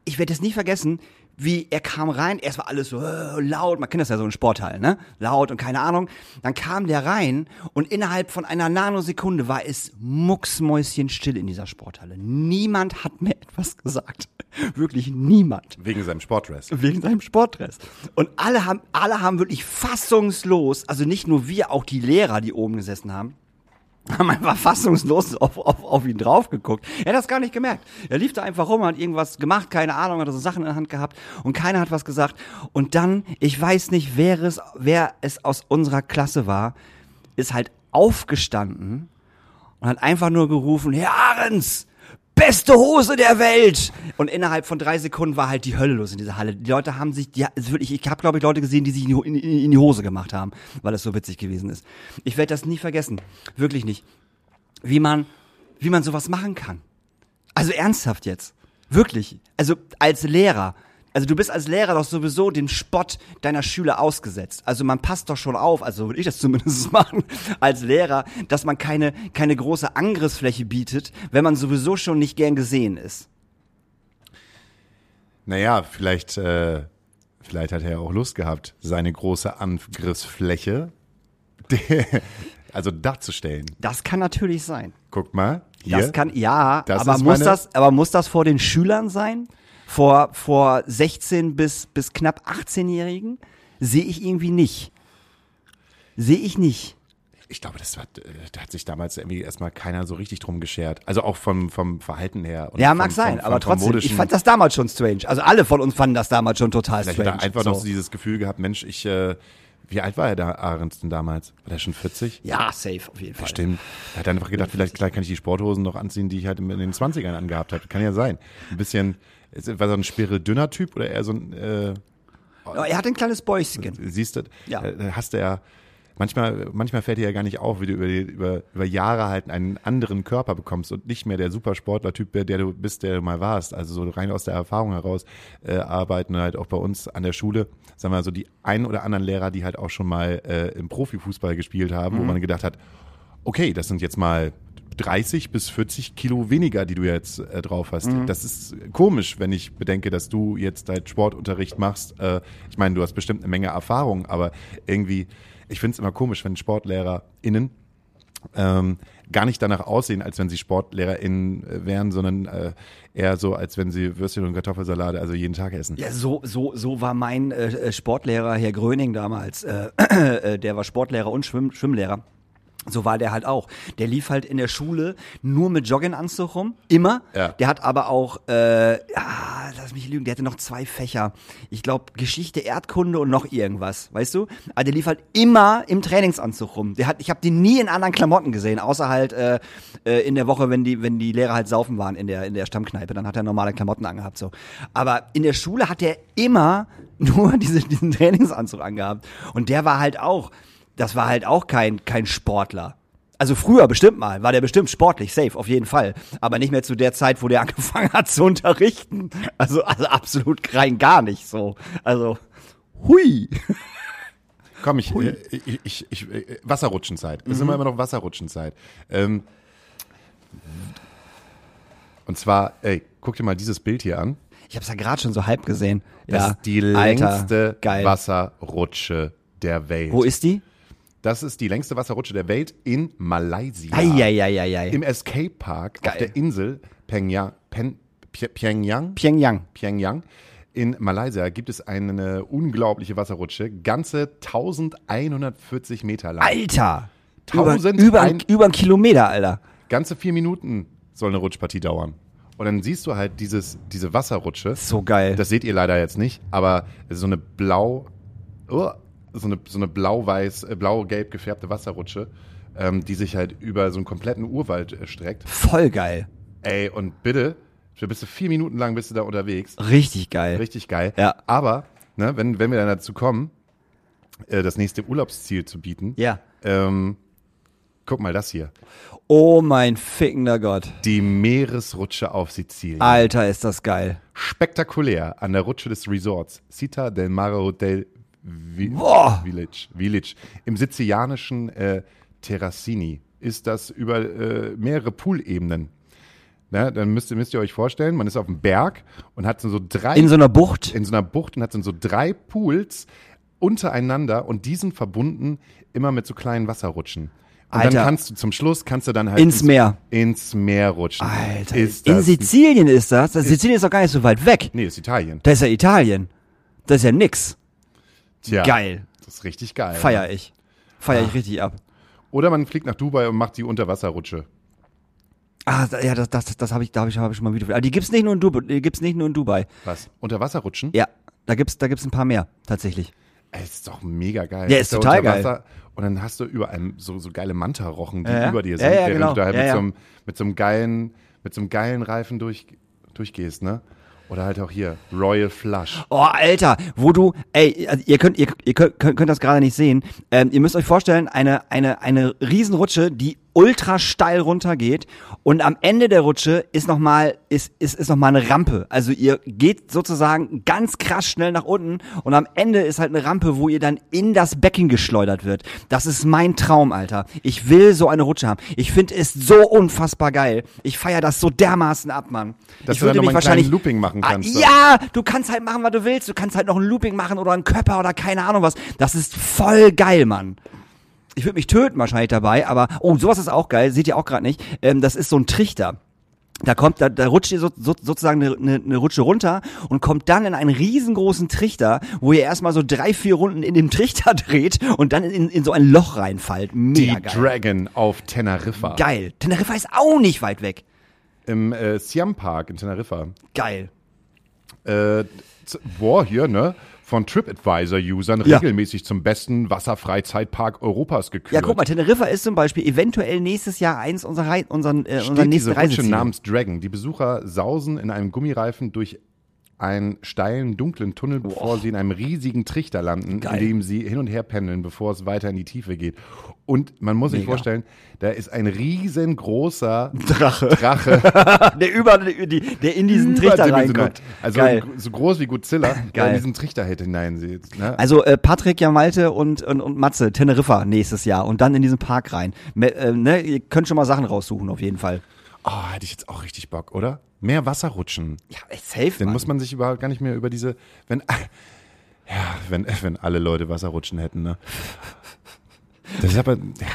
ich werde es nie vergessen, wie er kam rein. Erst war alles so äh, laut. Man kennt das ja so in Sporthallen, ne? Laut und keine Ahnung. Dann kam der rein und innerhalb von einer Nanosekunde war es mucksmäuschenstill in dieser Sporthalle. Niemand hat mir etwas gesagt. Wirklich niemand Wegen seinem Sportdress. wegen seinem Sportdress. Und alle haben, alle haben wirklich fassungslos, also nicht nur wir, auch die Lehrer, die oben gesessen haben, haben einfach fassungslos auf, auf, auf ihn drauf geguckt. Er hat das gar nicht gemerkt. Er lief da einfach rum, hat irgendwas gemacht, keine Ahnung, hat so Sachen in der Hand gehabt und keiner hat was gesagt. Und dann, ich weiß nicht, wer es, wer es aus unserer Klasse war, ist halt aufgestanden und hat einfach nur gerufen, Herr Ahrens, beste Hose der Welt! Und innerhalb von drei Sekunden war halt die Hölle los in dieser Halle. Die Leute haben sich, die, ist wirklich, ich habe glaube ich Leute gesehen, die sich in die, Ho- in, in in die Hose gemacht haben, weil es so witzig gewesen ist. Ich werde das nie vergessen, wirklich nicht. Wie man, wie man sowas machen kann. Also ernsthaft jetzt, wirklich. Also als Lehrer. Also du bist als Lehrer doch sowieso den Spott deiner Schüler ausgesetzt. Also man passt doch schon auf, also würde ich das zumindest machen, als Lehrer, dass man keine, keine große Angriffsfläche bietet, wenn man sowieso schon nicht gern gesehen ist. Naja, vielleicht, äh, vielleicht hat er ja auch Lust gehabt, seine große Angriffsfläche also darzustellen. Das kann natürlich sein. Guck mal, hier. Das kann, ja, Das aber muss meine- das, aber muss das vor den Schülern sein? Vor, vor 16 bis, bis knapp 18-Jährigen? Sehe ich irgendwie nicht. Sehe ich nicht. Ich glaube, das war, äh, da hat sich damals irgendwie erstmal keiner so richtig drum geschert. Also auch vom, vom Verhalten her. Ja, vom, mag sein, vom, aber vom trotzdem, ich fand das damals schon strange. Also alle von uns fanden das damals schon total Vielleicht strange. er einfach so. noch so dieses Gefühl gehabt, Mensch, ich, äh, wie alt war er da, Ahrens denn damals? War der schon 40? Ja, safe, auf jeden Fall. Stimmt. Er hat einfach gedacht, vielleicht gleich kann ich die Sporthosen noch anziehen, die ich halt in den 20ern angehabt habe. Kann ja sein. Ein bisschen, ist- war so ein schwere, dünner Typ oder eher so ein, äh, er hat ein kleines Bäuchchen. siehst du, Ja. äh, hast du ja, manchmal, manchmal fällt dir ja gar nicht auf, wie du über, die, über, über Jahre halt einen anderen Körper bekommst und nicht mehr der Supersportler-Typ, der du bist, der du mal warst. Also so rein aus der Erfahrung heraus äh, arbeiten halt auch bei uns an der Schule, sagen wir mal so die ein oder anderen Lehrer, die halt auch schon mal äh, im Profifußball gespielt haben, Mhm. wo man gedacht hat, okay, das sind jetzt mal 30 bis 40 Kilo weniger, die du jetzt äh, drauf hast. Mhm. Das ist komisch, wenn ich bedenke, dass du jetzt halt Sportunterricht machst. Äh, ich meine, du hast bestimmt eine Menge Erfahrung, aber irgendwie, ich finde es immer komisch, wenn SportlehrerInnen ähm, gar nicht danach aussehen, als wenn sie SportlehrerInnen äh, wären, sondern äh, eher so, als wenn sie Würstchen und Kartoffelsalate also jeden Tag essen. Ja, so, so, so war mein äh, äh, Sportlehrer, Herr Gröning damals. Äh, äh, der war Sportlehrer und Schwimm Schwimmlehrer. So war der halt auch. Der lief halt in der Schule nur mit Jogginganzug rum, immer. Ja. Der hat aber auch, äh, ah, lass mich lügen, der hatte noch zwei Fächer. Ich glaube Geschichte, Erdkunde und noch irgendwas, weißt du? Aber der lief halt immer im Trainingsanzug rum. Der hat, ich habe den nie in anderen Klamotten gesehen, außer halt äh, äh, in der Woche, wenn die, wenn die Lehrer halt saufen waren in der in der Stammkneipe, dann hat er normale Klamotten angehabt so. Aber in der Schule hat er immer nur diese, diesen Trainingsanzug angehabt und der war halt auch das war halt auch kein, kein Sportler. Also früher bestimmt mal, war der bestimmt sportlich, safe, auf jeden Fall. Aber nicht mehr zu der Zeit, wo der angefangen hat zu unterrichten. Also, also absolut rein gar nicht so. Also, hui. Komm, ich, äh, ich, ich, ich äh, Wasserrutschenzeit. Es ist immer immer noch Wasserrutschenzeit. Ähm, und zwar, ey, guck dir mal dieses Bild hier an. Ich hab's ja gerade schon so halb gesehen. Das ja, ist die Alter, längste geil. Wasserrutsche der Welt. Wo ist die? Das ist die längste Wasserrutsche der Welt in Malaysia. Eieieiei. Im Escape Park auf Geil. der Insel Pengyang, Pen, Py- Pyongyang, Pyongyang. Pyongyang In Malaysia gibt es eine unglaubliche Wasserrutsche, ganze 1140 Meter lang. Alter! Über, 1000 über, ein- über einen Kilometer, Alter. Ganze vier Minuten soll eine Rutschpartie dauern. Und dann siehst du halt dieses, diese Wasserrutsche. So geil. Das seht ihr leider jetzt nicht, aber es ist so eine blau, oh, so eine, so eine blau-weiß, äh, blau-gelb gefärbte Wasserrutsche, ähm, die sich halt über so einen kompletten Urwald äh, streckt. Voll geil. Ey, und bitte, da bist du vier Minuten lang bist du da unterwegs. Richtig geil. Richtig geil. Ja. Aber, ne, wenn, wenn wir dann dazu kommen, äh, das nächste Urlaubsziel zu bieten, Ja. ähm, guck mal das hier. Oh mein fickender Gott. Die Meeresrutsche auf Sizilien. Alter, ist das geil. Spektakulär an der Rutsche des Resorts Città del Mare Hotel Vi Boah. Village, Village. Im sizilianischen äh, Terracini ist das über äh, mehrere Poolebenen. Ne, dann müsst ihr, müsst ihr euch vorstellen, man ist auf dem Berg und hat so drei In so einer Bucht. in so einer Bucht und hat so drei Pools untereinander und die sind verbunden immer mit so kleinen Wasserrutschen. Und Alter. dann kannst du zum Schluss kannst du dann halt Ins Meer. ins Meer rutschen. Alter, ist in Sizilien ist das. das Sizilien ist doch gar nicht so weit weg. Nee, ist Italien. Das ist ja Italien. Das ist ja nix. Tja, Geil. Das ist richtig geil. Feier ich. Feier Ah. ich richtig ab. Oder man fliegt nach Dubai und macht die Unterwasserrutsche. Ah, ja, das, das, das habe ich, da habe ich, hab ich schon mal wieder. Ah, die gibt's nicht nur in Dubai. Die gibt's nicht nur in Dubai. Was? Unterwasserrutschen? Ja, da gibt's, da gibt's ein paar mehr tatsächlich. Ey, ist doch mega geil. Ja, ist total geil. Und dann hast du überall so, so geile Manta-Rochen, die Ja, ja. über dir Ja, sind, ja, während genau. du da halt Ja, mit, ja. So einem, mit so einem geilen, mit so einem geilen Reifen durch, durchgehst, ne? Oder halt auch hier, Royal Flush. Oh, Alter, wo du, ey, also ihr könnt, ihr, ihr könnt, könnt, könnt das gerade nicht sehen. Ähm, ihr müsst euch vorstellen, eine, eine, eine Riesenrutsche, die ultra steil runtergeht und am Ende der Rutsche ist nochmal, ist, ist, ist noch mal eine Rampe. Also ihr geht sozusagen ganz krass schnell nach unten und am Ende ist halt eine Rampe, wo ihr dann in das Becken geschleudert wird. Das ist mein Traum, Alter. Ich will so eine Rutsche haben. Ich finde es so unfassbar geil. Ich feier das so dermaßen ab, Mann. Dass ich du dann noch mal kleinen Looping machen kannst. Ah, ja, du kannst halt machen, was du willst. Du kannst halt noch ein Looping machen oder einen Körper oder keine Ahnung was. Das ist voll geil, Mann. Ich würde mich töten wahrscheinlich dabei, aber oh, sowas ist auch geil. Seht ihr auch gerade nicht. Ähm, das ist so ein Trichter. Da kommt, da, da rutscht ihr so, so, sozusagen eine, eine, eine Rutsche runter und kommt dann in einen riesengroßen Trichter, wo ihr erstmal so drei, vier Runden in dem Trichter dreht und dann in, in so ein Loch reinfallt. Die Mega geil. Dragon auf Teneriffa. Geil. Teneriffa ist auch nicht weit weg. Im äh, Siam Park in Teneriffa. Geil. Äh, boah, hier, ne? Von TripAdvisor-Usern Ja. regelmäßig zum besten Wasserfreizeitpark Europas gekürt. Ja, guck mal, Teneriffa ist zum Beispiel eventuell nächstes Jahr eins unserer, Rei unseren, äh, unserer nächsten diese Reiseziele. namens Dragon. Die Besucher sausen in einem Gummireifen durch einen steilen, dunklen Tunnel, bevor sie in einem riesigen Trichter landen, Geil. in dem sie hin und her pendeln, bevor es weiter in die Tiefe geht. Und man muss sich Mega. vorstellen, da ist ein riesengroßer Drache. Drache Der über, die, der in diesen Trichter reinkommt. Also Geil. so groß wie Godzilla, der Geil. in diesen Trichter hätte hineinsieht. Ne? Also äh, Patrick, ja Malte und, und, und Matze, Teneriffa nächstes Jahr und dann in diesen Park rein. Me, äh, ne, ihr könnt schon mal Sachen raussuchen auf jeden Fall. Oh, hätte ich jetzt auch richtig Bock, oder? Mehr Wasserrutschen. Ja, echt safe, Dann Mann. muss man sich überhaupt gar nicht mehr über diese, wenn, ja, wenn, wenn alle Leute Wasserrutschen hätten, ne? Das ist aber, ja.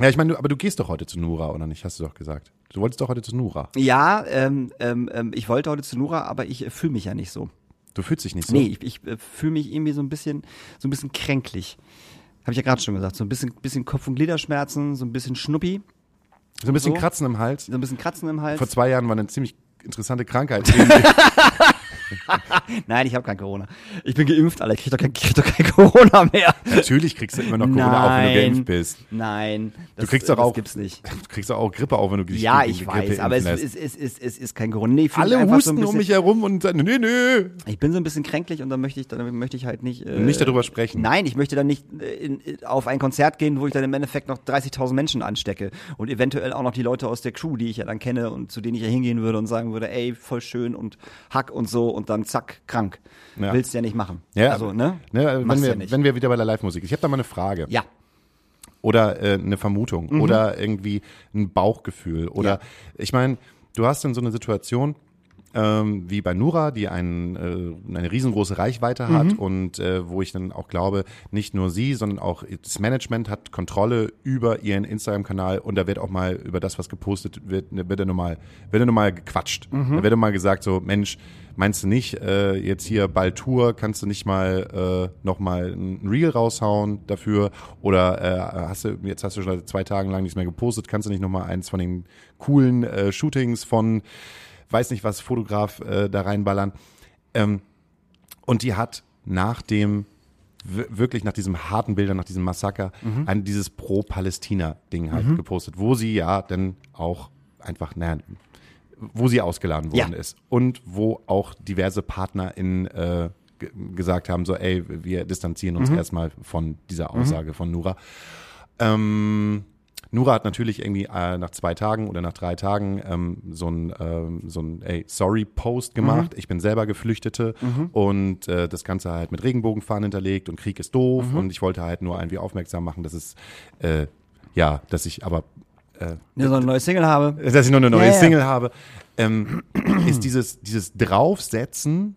Ja, ich meine, du, aber du gehst doch heute zu Nura, oder nicht? Hast du doch gesagt. Du wolltest doch heute zu Nura. Ja, ähm, ähm, ähm, ich wollte heute zu Nura, aber ich äh, fühle mich ja nicht so. Du fühlst dich nicht so. Nee, ich, ich äh, fühle mich irgendwie so ein bisschen, so ein bisschen kränklich. Habe ich ja gerade schon gesagt. So ein bisschen, bisschen Kopf- und Gliederschmerzen, so ein bisschen Schnuppi, So ein bisschen So? Kratzen im Hals. so ein bisschen Kratzen im Hals. Vor zwei Jahren war eine ziemlich interessante Krankheit. Nein, ich habe kein Corona. Ich bin geimpft, Alter. Ich krieg doch kein, krieg doch kein Corona mehr. Natürlich kriegst du immer noch Corona auf, wenn du Nein. geimpft bist. Nein. Das, Du kriegst doch das auch, gibt's nicht. du kriegst doch auch Grippe auf, wenn du dich Ja, ich weiß, Grippe aber es ist, lässt. ist, ist, ist, kein Corona. Nee, Alle einfach so husten ein um bisschen- mich herum und sagen, nee, nee. Ich bin so ein bisschen kränklich und dann möchte ich, dann möchte ich halt nicht. Äh, Nicht darüber sprechen. Nein, ich möchte dann nicht äh, in, in, auf ein Konzert gehen, wo ich dann im Endeffekt noch 30.000 Menschen anstecke und eventuell auch noch die Leute aus der Crew, die ich ja dann kenne und zu denen ich ja hingehen würde und sagen würde, ey, voll schön und Hack und so und dann zack, krank. Ja. Willst du ja nicht machen. Ja, also, ne? ne wenn, wir, ja nicht. wenn wir wieder bei der Live-Musik. Ich habe da mal eine Frage. ja. Oder äh, eine Vermutung. Oder irgendwie ein Bauchgefühl. Oder Ja. ich meine, du hast dann so eine Situation, ähm, wie bei Nura, die ein, äh, eine riesengroße Reichweite hat Mhm. und äh, wo ich dann auch glaube, nicht nur sie, sondern auch das Management hat Kontrolle über ihren Instagram-Kanal und da wird auch mal über das, was gepostet wird, wird dann nochmal, wird dann nochmal gequatscht. Mhm. Da wird dann mal gesagt so, Mensch, meinst du nicht, äh, jetzt hier bald Tour, kannst du nicht mal äh, nochmal ein Reel raushauen dafür oder äh, hast du, jetzt hast du schon seit zwei Tagen lang nichts mehr gepostet, kannst du nicht nochmal eins von den coolen äh, Shootings von weiß nicht was, Fotograf äh, da reinballern. Ähm, und die hat nach dem, wirklich nach diesem harten Bilder, nach diesem Massaker, ein, dieses Pro-Palästina-Ding halt gepostet, wo sie ja dann auch einfach, naja, wo sie ausgeladen worden Ja. ist. Und wo auch diverse Partner in äh, ge- gesagt haben, so, ey, wir distanzieren uns erstmal von dieser Aussage von Nura. Ähm, Nura hat natürlich irgendwie äh, nach zwei Tagen oder nach drei Tagen ähm, so ein, ähm, so ein ey, Sorry-Post gemacht. Ich bin selber Geflüchtete und äh, das Ganze halt mit Regenbogenfahnen hinterlegt und Krieg ist doof und ich wollte halt nur irgendwie aufmerksam machen, dass es, äh, ja, dass ich aber Ne, so eine neue Single habe. dass ich noch eine neue ja. Single habe, ähm, ist dieses, dieses Draufsetzen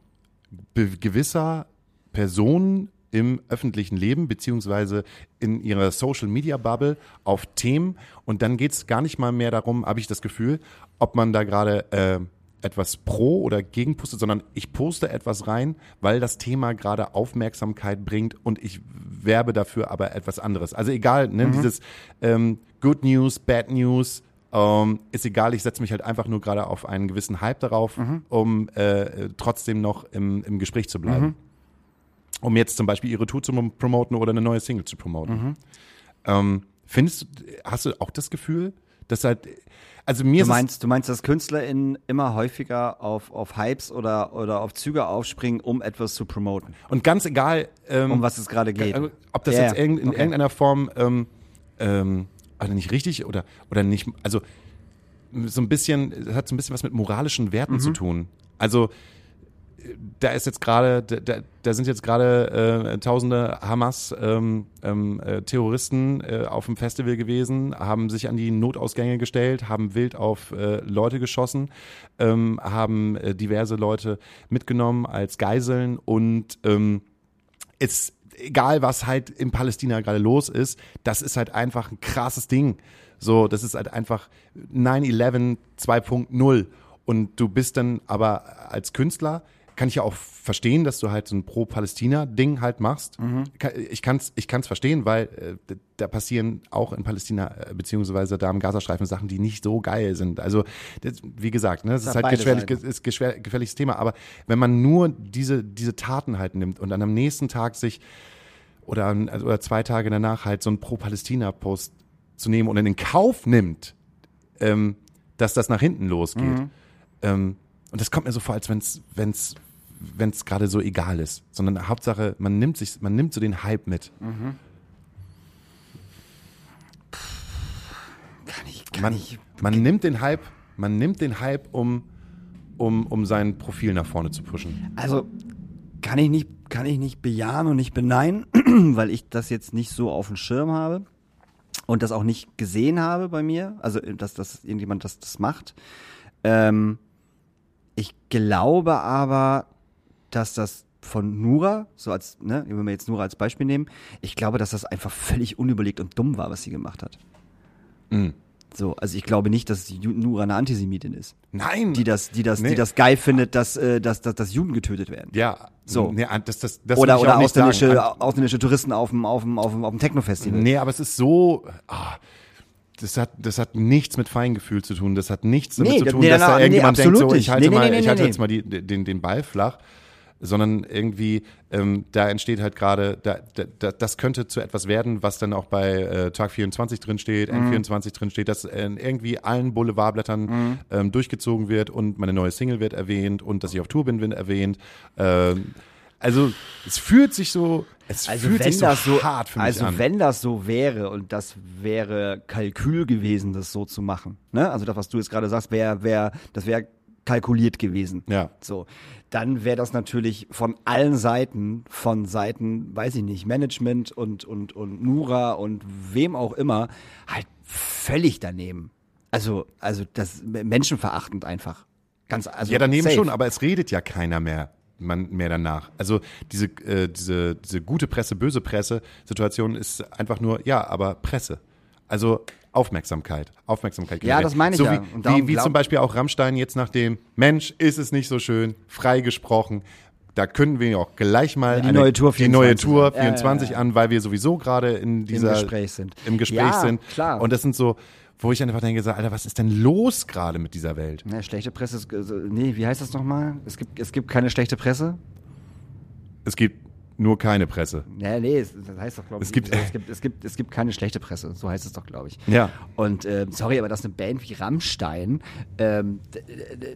gewisser Personen im öffentlichen Leben beziehungsweise in ihrer Social Media Bubble auf Themen. Und dann geht es gar nicht mal mehr darum, habe ich das Gefühl, ob man da gerade äh, etwas pro oder gegen postet, sondern ich poste etwas rein, weil das Thema gerade Aufmerksamkeit bringt und ich werbe dafür aber etwas anderes. Also egal, ne, dieses ähm, Good News, Bad News, ähm, ist egal, ich setze mich halt einfach nur gerade auf einen gewissen Hype darauf, um äh, trotzdem noch im, im Gespräch zu bleiben. Um jetzt zum Beispiel ihre Tour zu promoten oder eine neue Single zu promoten. Ähm, findest du, hast du auch das Gefühl, dass halt, also mir Du meinst, du meinst, dass KünstlerInnen immer häufiger auf, auf Hypes oder, oder auf Züge aufspringen, um etwas zu promoten, und ganz egal, ähm, um was es gerade geht. Also, ob das Ja, jetzt irgend, in Okay. irgendeiner Form ähm, ähm, also nicht richtig oder oder nicht, also so ein bisschen, das hat so ein bisschen was mit moralischen Werten Mhm. zu tun. Also da ist jetzt gerade, da, da, sind jetzt gerade äh, tausende Hamas ähm, ähm, äh, äh, auf dem Festival gewesen, haben sich an die Notausgänge gestellt, haben wild auf äh, Leute geschossen, ähm, haben äh, diverse Leute mitgenommen als Geiseln und ähm, ist egal, was halt in Palästina gerade los ist, das ist halt einfach ein krasses Ding. So, das ist halt einfach 9-11 2.0. Und du bist dann aber als Künstler, kann ich ja auch verstehen, dass du halt so ein Pro-Palästina-Ding halt machst. Ka- Ich kann es ich kann's verstehen, weil äh, da passieren auch in Palästina, äh, beziehungsweise da im Gazastreifen Sachen, die nicht so geil sind. Also, das, wie gesagt, ne, das ist hat halt geschwerlich, Seiten. ist geschwer, gefährliches Thema. Aber wenn man nur diese, diese Taten halt nimmt und dann am nächsten Tag sich oder, oder zwei Tage danach halt so einen Pro-Palästina-Post zu nehmen und in den Kauf nimmt, ähm, dass das nach hinten losgeht. Mhm. Ähm, und das kommt mir so vor, als wenn es gerade so egal ist. Sondern Hauptsache, man nimmt sich, man nimmt so den Hype mit. Kann ich, kann Man, ich. man nimmt den Hype, man nimmt den Hype, um, um, um sein Profil nach vorne zu pushen. Also kann ich nicht, kann ich nicht bejahen und nicht beneiden, weil ich das jetzt nicht so auf dem Schirm habe und das auch nicht gesehen habe bei mir. Also dass, dass irgendjemand das, das macht. Ähm, ich glaube aber, dass das von Nura, so als, ne, wenn wir jetzt Nura als Beispiel nehmen, ich glaube, dass das einfach völlig unüberlegt und dumm war, was sie gemacht hat. Mhm. So, also ich glaube nicht, dass Nura eine Antisemitin ist, Nein! die das, die das, Nee. die das geil findet, dass, äh, dass, dass, dass Juden getötet werden. ja, So. Nee, das, das, das oder oder ausländische, sagen. ausländische Touristen auf dem, auf dem, auf dem, auf dem Techno-Festival. Nee, aber es ist so. Ah, das hat, das hat nichts mit Feingefühl zu tun. Das hat nichts damit Nee, zu tun, nee, dass da irgendjemand denkt, so, ich halte, mal, ich halte jetzt mal die, den, den Ball flach. Sondern irgendwie, ähm, da entsteht halt gerade, da, da, da, das könnte zu etwas werden, was dann auch bei äh, Tag 24 drin steht, Mhm. N24 drin steht, dass äh, irgendwie allen Boulevardblättern Mhm. ähm, durchgezogen wird und meine neue Single wird erwähnt und dass ich auf Tour bin, wird erwähnt. Ähm, also es fühlt sich so, es Also fühlt wenn sich so das so, hart für mich also an. wenn das so wäre und das wäre Kalkül gewesen, das so zu machen, ne? Also das, was du jetzt gerade sagst, wäre, wäre, das wäre kalkuliert gewesen. Ja. So, dann wäre das natürlich von allen Seiten, von Seiten, weiß ich nicht, Management und und und Nura und wem auch immer, halt völlig daneben. Also also das menschenverachtend einfach. Ganz, also Ja, daneben safe. schon, aber es redet ja keiner mehr, man, mehr danach. Also diese, äh, diese, diese gute Presse, böse Presse-Situation ist einfach nur, ja, aber Presse. Also Aufmerksamkeit. Aufmerksamkeit. Ja, generell. das meine ich so ja. Wie, wie, wie zum Beispiel auch Rammstein jetzt nach dem Mensch, ist es nicht so schön, freigesprochen. Da können wir auch gleich mal die neue Tour die neue 24 Tour an. Ja, ja, 24 ja. an, weil wir sowieso gerade in dieser Gespräch sind. Im Gespräch Ja, sind. klar. Und das sind so, wo ich einfach denke, Alter, was ist denn los gerade mit dieser Welt? Ne, schlechte Presse ist, also, nee, wie heißt das nochmal? Es gibt, es gibt keine schlechte Presse. Es gibt nur keine Presse. Ja, nee, es, das heißt doch, glaube ich, Es gibt- es, gibt, es, gibt, es gibt keine schlechte Presse, so heißt es doch, glaube ich. Ja. Und ähm, sorry, aber dass eine Band wie Rammstein ähm,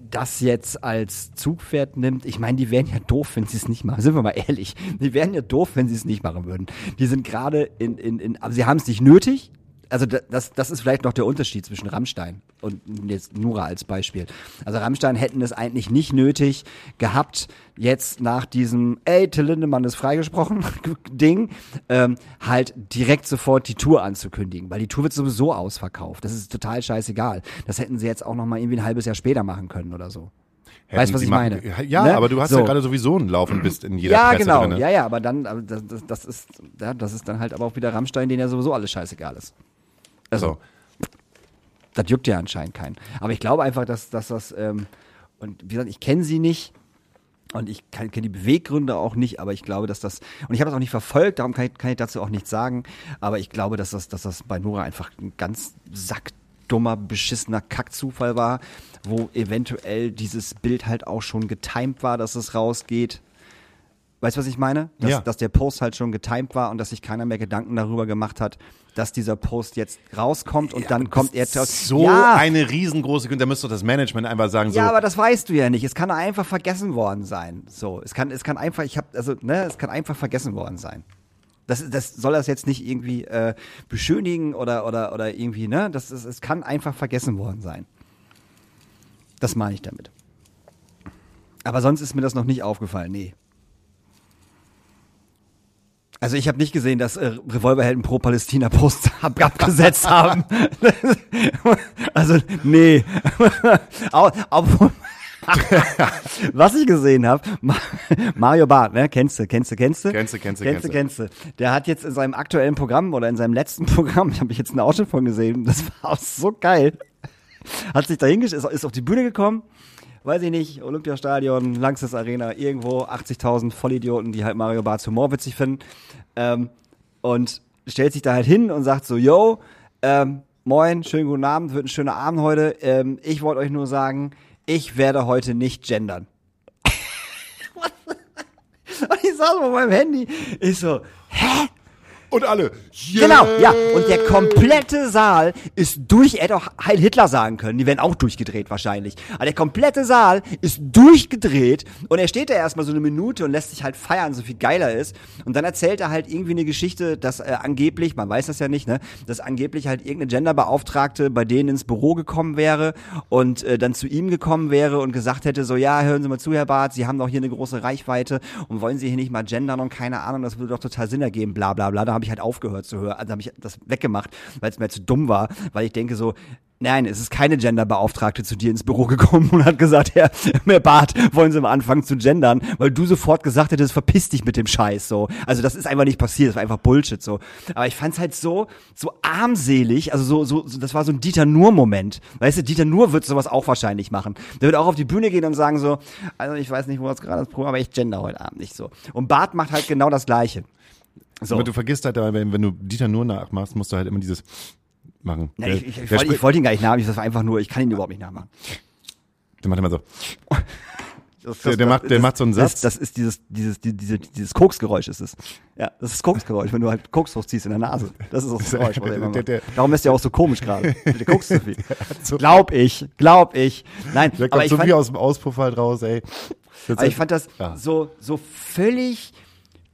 das jetzt als Zugpferd nimmt, ich meine, die wären ja doof, wenn sie es nicht machen. Sind wir mal ehrlich. Die wären ja doof, wenn sie es nicht machen würden. Die sind gerade in, in, in, aber sie haben es nicht nötig. Also da- das, das ist vielleicht noch der Unterschied zwischen Rammstein und jetzt Nura als Beispiel. Also Rammstein hätten es eigentlich nicht nötig gehabt, jetzt nach diesem Ey, Till Lindemann ist freigesprochen Ding, ähm, halt direkt sofort die Tour anzukündigen, weil die Tour wird sowieso ausverkauft. Das ist total scheißegal. Das hätten sie jetzt auch noch mal irgendwie ein halbes Jahr später machen können oder so. Weißt Hätten was ich machen- meine? Ja, Ne? aber du hast So. ja gerade sowieso einen Lauf und bist in jeder ja, Presse genau. drin. Ja, ja, aber dann, aber das, das, ist, ja, das ist dann halt aber auch wieder Rammstein, denen ja sowieso alles scheißegal ist. Also, So. das juckt ja anscheinend keinen. Aber ich glaube einfach, dass, dass das, ähm, und wie gesagt, ich kenne sie nicht und ich kenne die Beweggründe auch nicht, aber ich glaube, dass das, und ich habe das auch nicht verfolgt, darum kann ich, kann ich dazu auch nichts sagen, aber ich glaube, dass das, dass das bei Nora einfach ein ganz sackdummer, beschissener Kackzufall war, wo eventuell dieses Bild halt auch schon getimed war, dass es rausgeht. Weißt du, was ich meine? Dass, Ja. dass der Post halt schon getimed war und dass sich keiner mehr Gedanken darüber gemacht hat, dass dieser Post jetzt rauskommt und dann kommt er. So ja, eine riesengroße da müsste doch das Management einfach sagen, so, ja, aber das weißt du ja nicht. Es kann einfach vergessen worden sein. So, es kann, es kann einfach, ich habe, also, ne, es kann einfach vergessen worden sein. Das, das soll das jetzt nicht irgendwie äh, beschönigen oder, oder, oder irgendwie, ne? Das ist, es kann einfach vergessen worden sein. Das meine ich damit. Aber sonst ist mir das noch nicht aufgefallen, nee. Also ich habe nicht gesehen, dass äh, Revolverhelden pro Palästina Post ab abgesetzt haben. also nee. Au- Obwohl Was ich gesehen habe, Mario Barth, ne? Kennst du, kennst du, kennst du? Kennst du, kennst du, kennst du, kennst du. Der hat jetzt in seinem aktuellen Programm oder in seinem letzten Programm, habe ich jetzt einen Ausschnitt von gesehen, das war auch so geil. Hat sich da hingestellt, ist, ist auf die Bühne gekommen, weiß ich nicht, Olympiastadion, Langsys Arena, irgendwo 80.000 Vollidioten, die halt Mario Barth Humor witzig finden. Ähm, und stellt sich da halt hin und sagt so, yo, ähm, moin, schönen guten Abend, wird ein schöner Abend heute. Ähm, ich wollte euch nur sagen, ich werde heute nicht gendern. und ich saß auf meinem Handy, ich so, hä? Und alle, yeah. Genau, ja. Und der komplette Saal ist durch, er hätte auch Heil Hitler sagen können, die wären auch durchgedreht wahrscheinlich. Aber der komplette Saal ist durchgedreht und er steht da erstmal so eine Minute und lässt sich halt feiern, so viel geiler ist. Und dann erzählt er halt irgendwie eine Geschichte, dass äh, angeblich, man weiß das ja nicht, ne, dass angeblich halt irgendeine Genderbeauftragte bei denen ins Büro gekommen wäre und äh, dann zu ihm gekommen wäre und gesagt hätte, so, ja, hören Sie mal zu, Herr Barth, Sie haben doch hier eine große Reichweite und wollen Sie hier nicht mal gendern und keine Ahnung, das würde doch total Sinn ergeben, bla bla bla. Da habe ich halt aufgehört zu hören, also habe ich das weggemacht, weil es mir zu dumm war, weil ich denke so, Nein, es ist keine Genderbeauftragte zu dir ins Büro gekommen und hat gesagt, Herr, Herr Barth, wollen Sie mal anfangen zu gendern, weil du sofort gesagt hättest, verpiss dich mit dem Scheiß, so. Also das ist einfach nicht passiert, das war einfach Bullshit, so. Aber ich fand's halt so, so armselig, also so, so, so das war so ein Dieter Nuhr-Moment. Weißt du, Dieter Nuhr wird sowas auch wahrscheinlich machen. Der wird auch auf die Bühne gehen und sagen so, also ich weiß nicht, wo das gerade das Problem, aber ich gender heute Abend nicht so. Und Barth macht halt genau das Gleiche. So. Aber du vergisst halt, wenn, wenn du Dieter nur nachmachst, musst du halt immer dieses machen. Ja, Der- ich, ich, ich, wollte- ich wollte ihn gar nicht nachmachen, das war einfach nur, ich kann ihn überhaupt nicht nachmachen. Der macht immer so. Das, Der- der macht- der macht so einen das, Satz. Das ist dieses, dieses, die- diese, dieses Koksgeräusch ist es. Ja, das ist Koksgeräusch, wenn du halt Koks hochziehst in der Nase. Das ist das Geräusch, was er immer macht. Darum ist der auch so komisch gerade. Der kokst zu viel. so- Glaub ich, glaub ich. Nein, Der aber kommt ich so fand, wie aus dem Auspuff halt raus, ey. Das aber ich fand das Ja. so, so völlig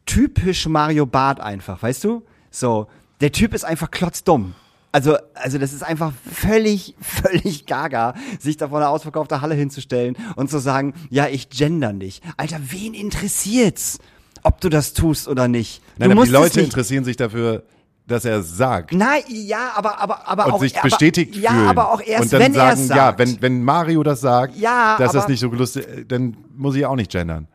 typisch Mario Barth einfach, weißt du? So, der Typ ist einfach klotzdumm. Also, also das ist einfach völlig, völlig gaga, sich da vor einer ausverkaufter Halle hinzustellen und zu sagen, ja, ich gender nicht. Alter, wen interessiert's, ob du das tust oder nicht? Nein, du aber die Leute interessieren sich dafür, dass er es sagt. Nein, ja, aber, aber, aber und auch sich aber, bestätigt ja, fühlen. aber auch erst, und dann wenn er sagen, ja, sagt. wenn, wenn Mario das sagt, Ja, dass das aber- nicht so lustig, dann muss ich auch nicht gendern.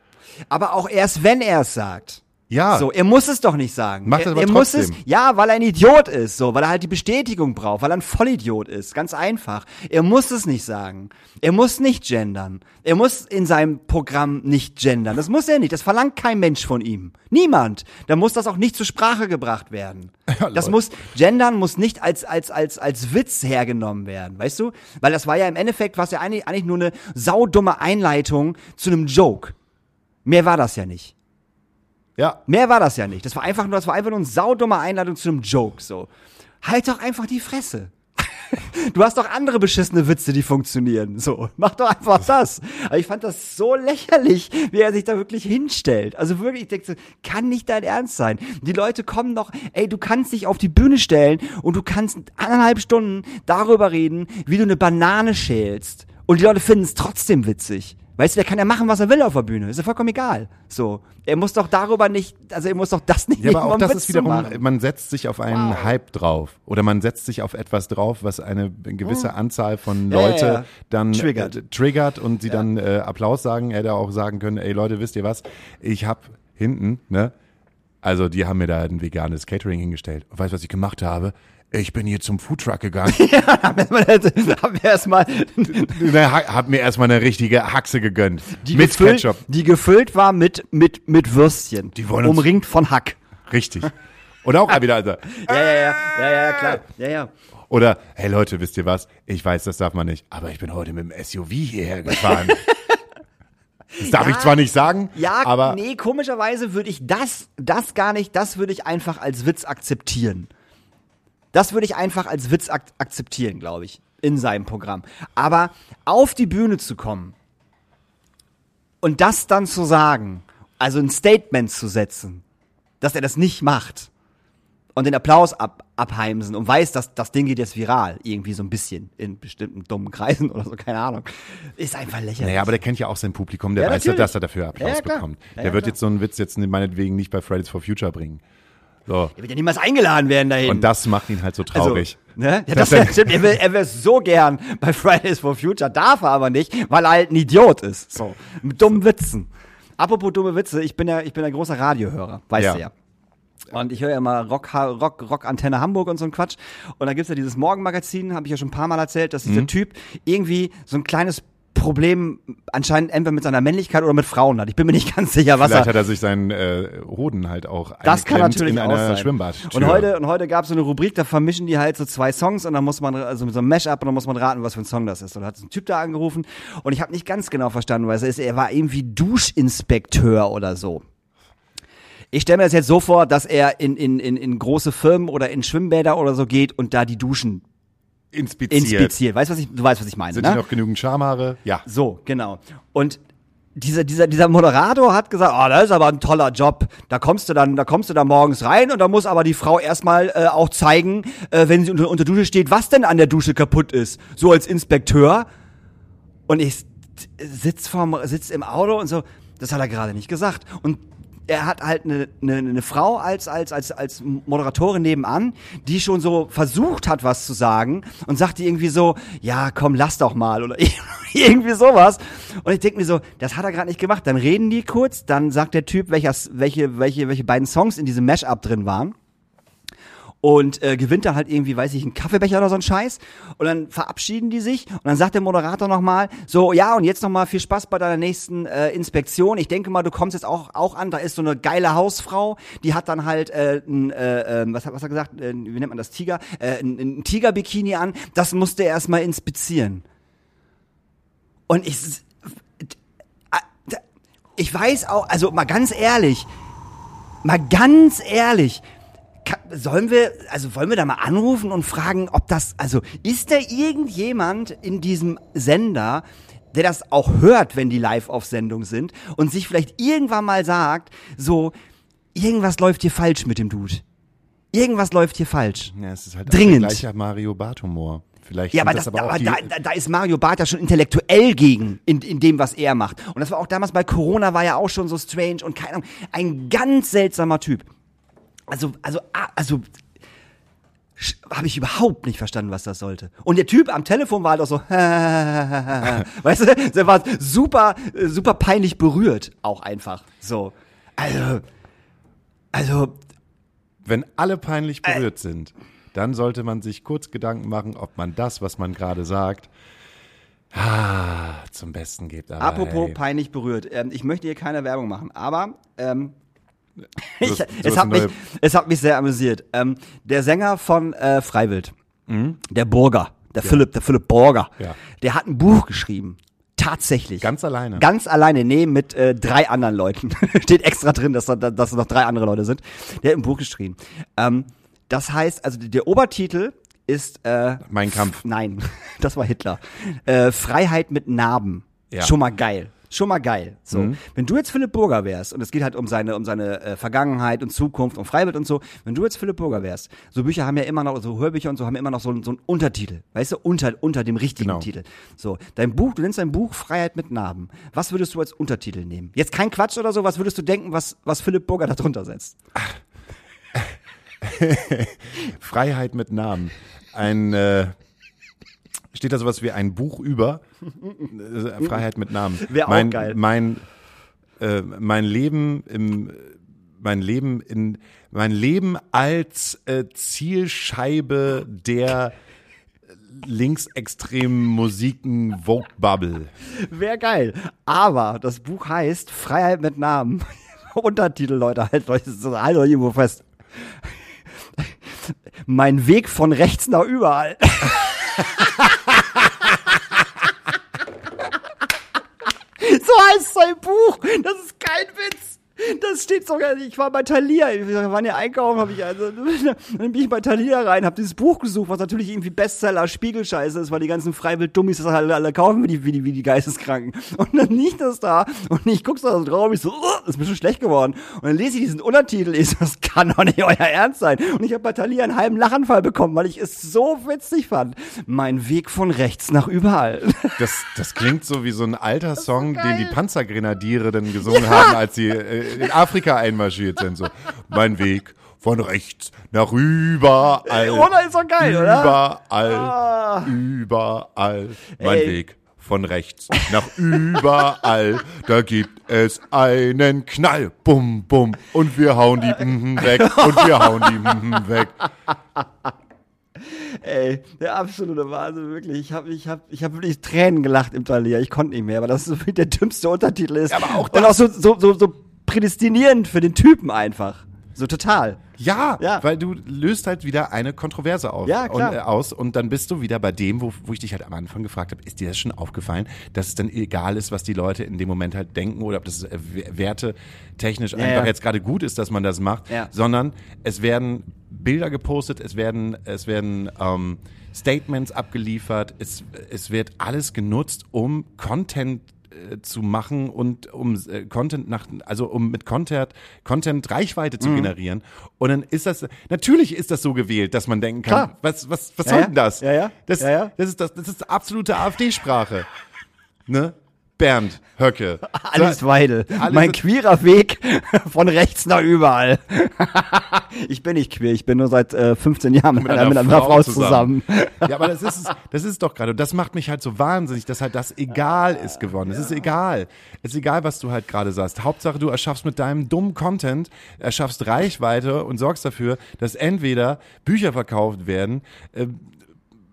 aber auch erst, wenn er es sagt. Ja. So, er muss es doch nicht sagen. Macht er, das aber er muss es, trotzdem. ja, weil er ein Idiot ist, so, weil er halt die Bestätigung braucht, weil er ein Vollidiot ist, ganz einfach. Er muss es nicht sagen. Er muss nicht gendern. Er muss in seinem Programm nicht gendern. Das muss er nicht. Das verlangt kein Mensch von ihm. Niemand. Da muss das auch nicht zur Sprache gebracht werden. das Leute. muss, gendern muss nicht als, als, als, als Witz hergenommen werden, weißt du? Weil das war ja im Endeffekt, was ja eigentlich, eigentlich nur eine saudumme Einleitung zu einem Joke. Mehr war das ja nicht. Ja. Mehr war das ja nicht. Das war einfach nur, das war einfach nur eine saudumme Einladung zu einem Joke, so. Halt doch einfach die Fresse. Du hast doch andere beschissene Witze, die funktionieren. So, mach doch einfach das. Aber ich fand das so lächerlich, wie er sich da wirklich hinstellt. Also wirklich, ich denke so, kann nicht dein Ernst sein. Die Leute kommen doch, ey, du kannst dich auf die Bühne stellen und du kannst eineinhalb Stunden darüber reden, wie du eine Banane schälst. Und die Leute finden es trotzdem witzig. Weißt du, der kann ja machen, was er will auf der Bühne. Ist ja vollkommen egal. So. Er muss doch darüber nicht, also er muss doch das nicht Ja, aber auch das Witz ist wiederum, machen. man setzt sich auf einen Hype drauf. Oder man setzt sich auf etwas drauf, was eine gewisse Anzahl von Hm. Ja, ja, Leute ja. dann Triggert. Äh, triggert und sie dann äh, Applaus sagen. Er hätte auch sagen können, ey Leute, wisst ihr was? Ich hab hinten, ne? Also die haben mir da ein veganes Catering hingestellt. Und weißt du, was ich gemacht habe? Ich bin hier zum Foodtruck gegangen. haben wir erstmal Na, ha- hab mir erstmal eine richtige Haxe gegönnt. die mit gefüllt, Ketchup. die gefüllt war mit mit mit Würstchen, Die wollen uns- umringt von Hack. Richtig. Und auch wieder, also, Ja, ja, ja, ja, ja, klar. Ja, ja. Oder, hey Leute, wisst ihr was? Ich weiß, das darf man nicht, aber ich bin heute mit dem SUV hierher gefahren. Das darf ich zwar nicht sagen, Ja, aber nee, komischerweise würde ich das das gar nicht, das würde ich einfach als Witz akzeptieren. Das würde ich einfach als Witz ak akzeptieren, glaube ich, in seinem Programm. Aber auf die Bühne zu kommen und das dann zu sagen, also ein Statement zu setzen, dass er das nicht macht und den Applaus ab, abheimsen und weiß, dass das Ding geht jetzt viral, irgendwie so ein bisschen in bestimmten dummen Kreisen oder so, keine Ahnung, ist einfach lächerlich. naja, aber der kennt ja auch sein Publikum, der Ja, weiß ja, natürlich. dass er dafür Applaus Ja, ja, bekommt. Ja, der ja, wird jetzt so einen Witz jetzt meinetwegen nicht bei Fridays for Future bringen. So. er wird ja niemals eingeladen werden dahin. Und das macht ihn halt so traurig. Also, ne? Ja, das er- ja, stimmt. Er will, er will so gern bei Fridays for Future, darf er aber nicht, weil er halt ein Idiot ist. So. Mit dummen Witzen. Apropos dumme Witze, ich bin ja, ich bin ein großer Radiohörer, weißt Ja. du ja. Und ich höre ja immer Rock, Rock, Rock Antenne Hamburg und so ein Quatsch. Und da gibt's ja dieses Morgenmagazin, habe ich ja schon ein paar Mal erzählt, dass Mhm. dieser Typ irgendwie so ein kleines Problem anscheinend entweder mit seiner Männlichkeit oder mit Frauen hat. Ich bin mir nicht ganz sicher, was Vielleicht er hat er sich seinen äh, Hoden halt auch das kann natürlich in auch einer sein. Schwimmbadtür. Und heute, und heute gab es so eine Rubrik, da vermischen die halt so zwei Songs und dann muss man, also mit so einem Mash-up und dann muss man raten, was für ein Song das ist. Und da hat ein Typ da angerufen und ich habe nicht ganz genau verstanden, was er ist. Er war irgendwie Duschinspekteur oder so. Ich stelle mir das jetzt so vor, dass er in, in, in, in große Firmen oder in Schwimmbäder oder so geht und da die Duschen inspiziert. inspiziert. Weißt du, was ich, du weißt, was ich meine, Sind ne? noch genügend Schamhaare? Ja. So, genau. Und dieser, dieser, dieser Moderator hat gesagt, oh, das ist aber ein toller Job. Da kommst du dann, da kommst du da morgens rein und da muss aber die Frau erstmal äh, auch zeigen, äh, wenn sie unter, unter Dusche steht, was denn an der Dusche kaputt ist. So als Inspekteur. Und ich sitz vorm, sitz im Auto und so, das hat er gerade nicht gesagt. Und er hat halt eine, eine, eine Frau als, als, als, als Moderatorin nebenan, die schon so versucht hat, was zu sagen und sagte irgendwie so, ja, komm, lass doch mal oder irgendwie sowas. Und ich denke mir so, das hat er gerade nicht gemacht. Dann reden die kurz, dann sagt der Typ, welcher, welche, welche, welche beiden Songs in diesem Mashup drin waren und äh, gewinnt dann halt irgendwie, weiß ich, einen Kaffeebecher oder so ein Scheiß. Und dann verabschieden die sich und dann sagt der Moderator nochmal so, ja und jetzt nochmal viel Spaß bei deiner nächsten äh, Inspektion. Ich denke mal, du kommst jetzt auch auch an, da ist so eine geile Hausfrau, die hat dann halt äh, ein, äh, äh, was hat was hat er gesagt, äh, wie nennt man das, Tiger, äh, ein, ein Tiger-Bikini an, das musste er erstmal inspizieren. Und ich äh, ich weiß auch, also mal ganz ehrlich, mal ganz ehrlich, sollen wir, also wollen wir da mal anrufen und fragen, ob das, also ist da irgendjemand in diesem Sender, der das auch hört, wenn die live auf Sendung sind und sich vielleicht irgendwann mal sagt, so, irgendwas läuft hier falsch mit dem Dude. Irgendwas läuft hier falsch. Ja, es ist halt Dringend. auch der gleiche Mario Barth Humor. Vielleicht Ja, aber, das, aber auch aber die, da, da, da ist Mario Barth ja schon intellektuell gegen in, in dem, was er macht. Und das war auch damals bei Corona, war ja auch schon so strange und keine Ahnung, ein ganz seltsamer Typ. Also, also, ah, also, habe ich überhaupt nicht verstanden, was das sollte. Und der Typ am Telefon war halt auch so, weißt du, der war super, äh, super peinlich berührt, auch einfach. So, also, also, Wenn alle peinlich berührt sind, dann sollte man sich kurz Gedanken machen, ob man das, was man gerade sagt, ah, zum Besten gibt. Aber apropos hey, peinlich berührt. Ähm, ich möchte hier keine Werbung machen, aber ähm, ich, es, hat mich, es hat mich sehr amüsiert. Ähm, der Sänger von äh, Freiwild, der Burger, der Philipp, der Philipp Burger, Mhm. Ja. der hat ein Buch geschrieben. Tatsächlich. Ganz alleine. Ganz alleine, nee, mit äh, drei anderen Leuten. Steht extra drin, dass da, dass da noch drei andere Leute sind. Der hat ein Buch geschrieben. Ähm, das heißt, also der Obertitel ist äh, Mein Kampf. Nein, das war Hitler. Äh, Freiheit mit Narben. Ja. Mhm. Schon mal geil. Schon mal geil. So, wenn du jetzt Philipp Burger wärst und es geht halt um seine um seine äh, Vergangenheit und Zukunft und Freiwild und so, wenn du jetzt Philipp Burger wärst, so Bücher haben ja immer noch so Hörbücher und so haben immer noch so, einen- so einen Untertitel, weißt du, unter unter dem richtigen Genau. Titel. So, dein Buch, du nennst dein Buch Freiheit mit Narben. Was würdest du als Untertitel nehmen? Jetzt kein Quatsch oder so, was würdest du denken, was was Philipp Burger da drunter setzt? Freiheit mit Namen. Ein äh, steht da sowas wie ein Buch über äh, Freiheit mit Namen. Wär auch mein, geil. Mein äh, mein Leben im mein Leben in mein Leben als äh, Zielscheibe der linksextremen Musiken Vogue Bubble. Wäre geil. Aber das Buch heißt Freiheit mit Namen. Untertitel, Leute, halt euch, halt euch irgendwo fest. Mein Weg von rechts nach überall. so heißt sein Buch. Das ist kein Witz. Das steht sogar, ich war bei Thalia, wir waren ja einkaufen, habe ich also, dann bin ich bei Thalia rein, habe dieses Buch gesucht, was natürlich irgendwie Bestseller, Spiegelscheiße ist, weil die ganzen Freiwild-Dummies das alle, alle kaufen wie die, wie die, wie die Geisteskranken. Und dann liegt das da und ich guck's da so drauf, und ich so, "Ugh, ist mir schon schlecht geworden. Und dann lese ich diesen Untertitel, ich so, das kann doch nicht euer Ernst sein. Und ich habe bei Thalia einen halben Lachanfall bekommen, weil ich es so witzig fand. Mein Weg von rechts nach überall. Das, das klingt so wie so ein alter Song, den die Panzergrenadiere dann gesungen haben, als sie äh, in Afrika einmarschiert sind. So, mein Weg von rechts nach überall. Oder ist doch geil, oder? Überall, Ah. überall. Mein Ey. Weg von rechts nach überall. Da gibt es einen Knall. Bum, bum. Und wir hauen die mhm weg. Und wir hauen die mhm weg. Ey, der absolute Wahnsinn, wirklich. Ich habe ich hab, ich hab wirklich Tränen gelacht im Thalia. Ich konnte nicht mehr, aber das ist so der dümmste Untertitel ist. aber auch Und auch so, so, so, so prädestinierend für den Typen einfach. So total. Ja, Ja. weil du löst halt wieder eine Kontroverse auf, Ja, klar. Und, äh, aus und dann bist du wieder bei dem, wo, wo ich dich halt am Anfang gefragt habe, ist dir das schon aufgefallen, dass es dann egal ist, was die Leute in dem Moment halt denken oder ob das äh, w- wertetechnisch einfach ja. jetzt gerade gut ist, dass man das macht, sondern es werden Bilder gepostet, es werden, es werden ähm, Statements abgeliefert, es, es wird alles genutzt, um Content äh, zu machen und um äh, Content nach, also um mit Content, Content Reichweite Mhm. zu generieren. Und dann ist das, natürlich ist das so gewählt, dass man denken kann, Klar. was, was, was Ja, soll denn das? Ja, ja. Das, Ja, ja. das ist das, das ist absolute AfD-Sprache. ne? Bernd Höcke. Alice Weidel. Alles mein queerer Weg von rechts nach überall. ich bin nicht queer, ich bin nur seit äh, 15 Jahren mit, einer, mit einer Frau zusammen. Ja, aber das ist es, das ist doch gerade. Und das macht mich halt so wahnsinnig, dass halt das egal ist geworden. Es ist egal. Es ist egal, was du halt gerade sagst. Hauptsache, du erschaffst mit deinem dummen Content, erschaffst Reichweite und sorgst dafür, dass entweder Bücher verkauft werden, äh,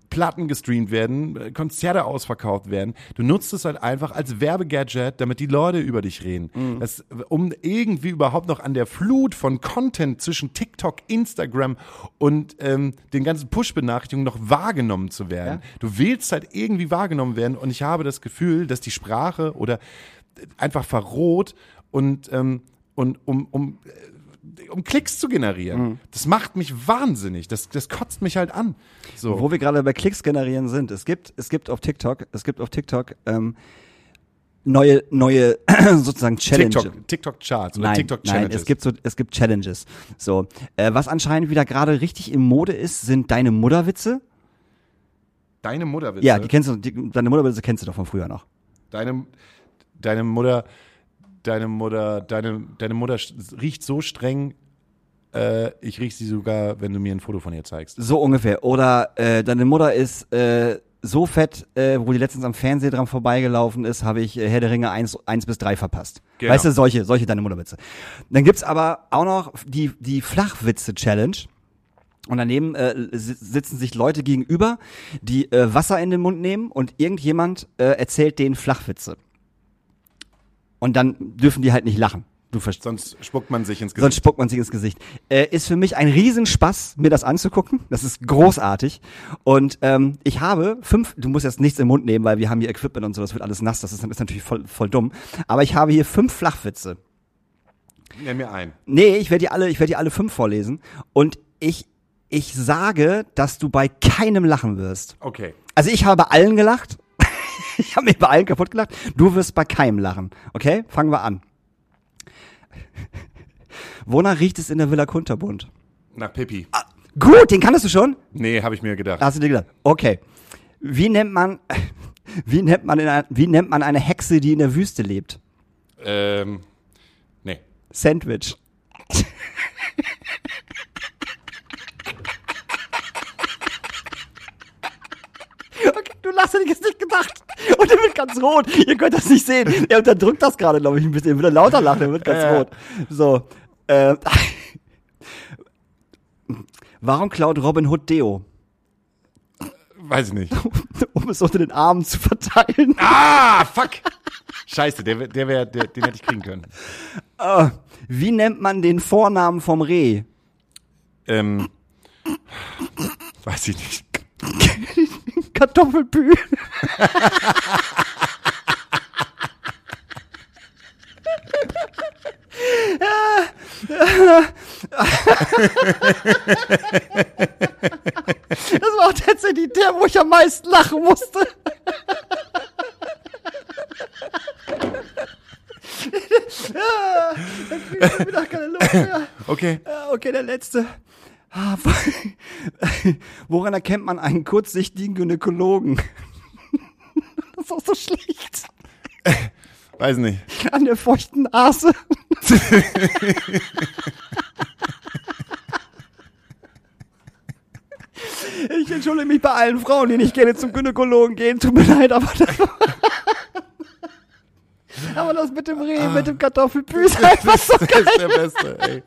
Platten gestreamt werden, äh, Konzerte ausverkauft werden. Du nutzt es halt einfach als Werbegadget, damit die Leute über dich reden. Mhm. Das, um irgendwie überhaupt noch an der Flut von Content zwischen TikTok, Instagram und ähm, den ganzen Push-Benachrichtigungen noch wahrgenommen zu werden. Du willst halt irgendwie wahrgenommen werden und ich habe das Gefühl, dass die Sprache oder äh, einfach verroht und, ähm, und um, um um Klicks zu generieren. Mhm. Das macht mich wahnsinnig. Das, das kotzt mich halt an. So. Wo wir gerade bei Klicks generieren sind, es gibt, es gibt auf TikTok, es gibt auf TikTok ähm, neue, neue sozusagen Challenges. TikTok, TikTok Charts oder Nein, TikTok nein, Challenges. es gibt so, es gibt Challenges. So, äh, was anscheinend wieder gerade richtig im Mode ist, sind deine Mutterwitze. deine Mutterwitze. Ja, die kennst du, die, deine Mutterwitze kennst du doch von früher noch. deine, deine Mutter, deine Mutter, deine, deine Mutter riecht so streng, äh, ich riech sie sogar, wenn du mir ein Foto von ihr zeigst. So ungefähr. Oder äh, deine Mutter ist äh, so fett, äh, wo die letztens am Fernseher dran vorbeigelaufen ist, habe ich äh, Herr der Ringe 1, 1 bis 3 verpasst. Genau. Weißt du, solche, solche deine Mutterwitze. Dann gibt's aber auch noch die, die Flachwitze-Challenge. Und daneben äh, si- sitzen sich Leute gegenüber, die äh, Wasser in den Mund nehmen und irgendjemand äh, erzählt denen Flachwitze. Und dann dürfen die halt nicht lachen. Du verstehst. Sonst spuckt man sich ins Sonst Gesicht. spuckt man sich ins Gesicht. Äh, ist für mich ein Riesenspaß, mir das anzugucken. Das ist großartig. Und ähm, ich habe fünf, du musst jetzt nichts im Mund nehmen, weil wir haben hier Equipment und so, das wird alles nass, das ist, ist natürlich voll, voll dumm. Aber ich habe hier fünf Flachwitze. Nenn mir ein. Nee, ich werde die alle, ich werde die alle fünf vorlesen. Und ich, ich sage, dass du bei keinem lachen wirst. Okay. Also ich habe bei allen gelacht. ich habe mich bei allen kaputt gelacht. Du wirst bei keinem lachen. Okay? Fangen wir an. Wonach riecht es in der Villa Kunterbund? Nach Pippi. Gut, den kanntest du schon? Nee, habe ich mir gedacht. Hast du dir gedacht? Okay. Wie nennt man, wie nennt man, in ein, wie nennt man eine Hexe, die in der Wüste lebt? Ähm, nee. Sandwich. Lachst, hätte ich jetzt nicht gedacht. Und er wird ganz rot. Ihr könnt das nicht sehen. Er unterdrückt das gerade, glaube ich, ein bisschen. Er will lauter lachen, er wird ganz ja. rot. So. Äh, warum klaut Robin Hood Deo? Weiß ich nicht. Um es unter den Armen zu verteilen. ah, fuck. Scheiße, der, der wär, der, den hätte ich kriegen können. Äh, wie nennt man den Vornamen vom Reh? Ähm, weiß ich nicht. Kartoffelpü. Das war auch tatsächlich der, wo ich am meisten lachen musste. Ja, ich schon wieder keine Luft mehr. Okay. Ja, okay, der letzte. Ah, Woran erkennt man einen kurzsichtigen Gynäkologen? Das ist auch so schlecht. Weiß nicht. An der feuchten Nase. Ich entschuldige mich bei allen Frauen, die nicht gerne zum Gynäkologen gehen. Tut mir leid, aber das, aber das mit dem Reh, mit dem Kartoffelpü ist einfach so Das geil. ist der Beste, ey.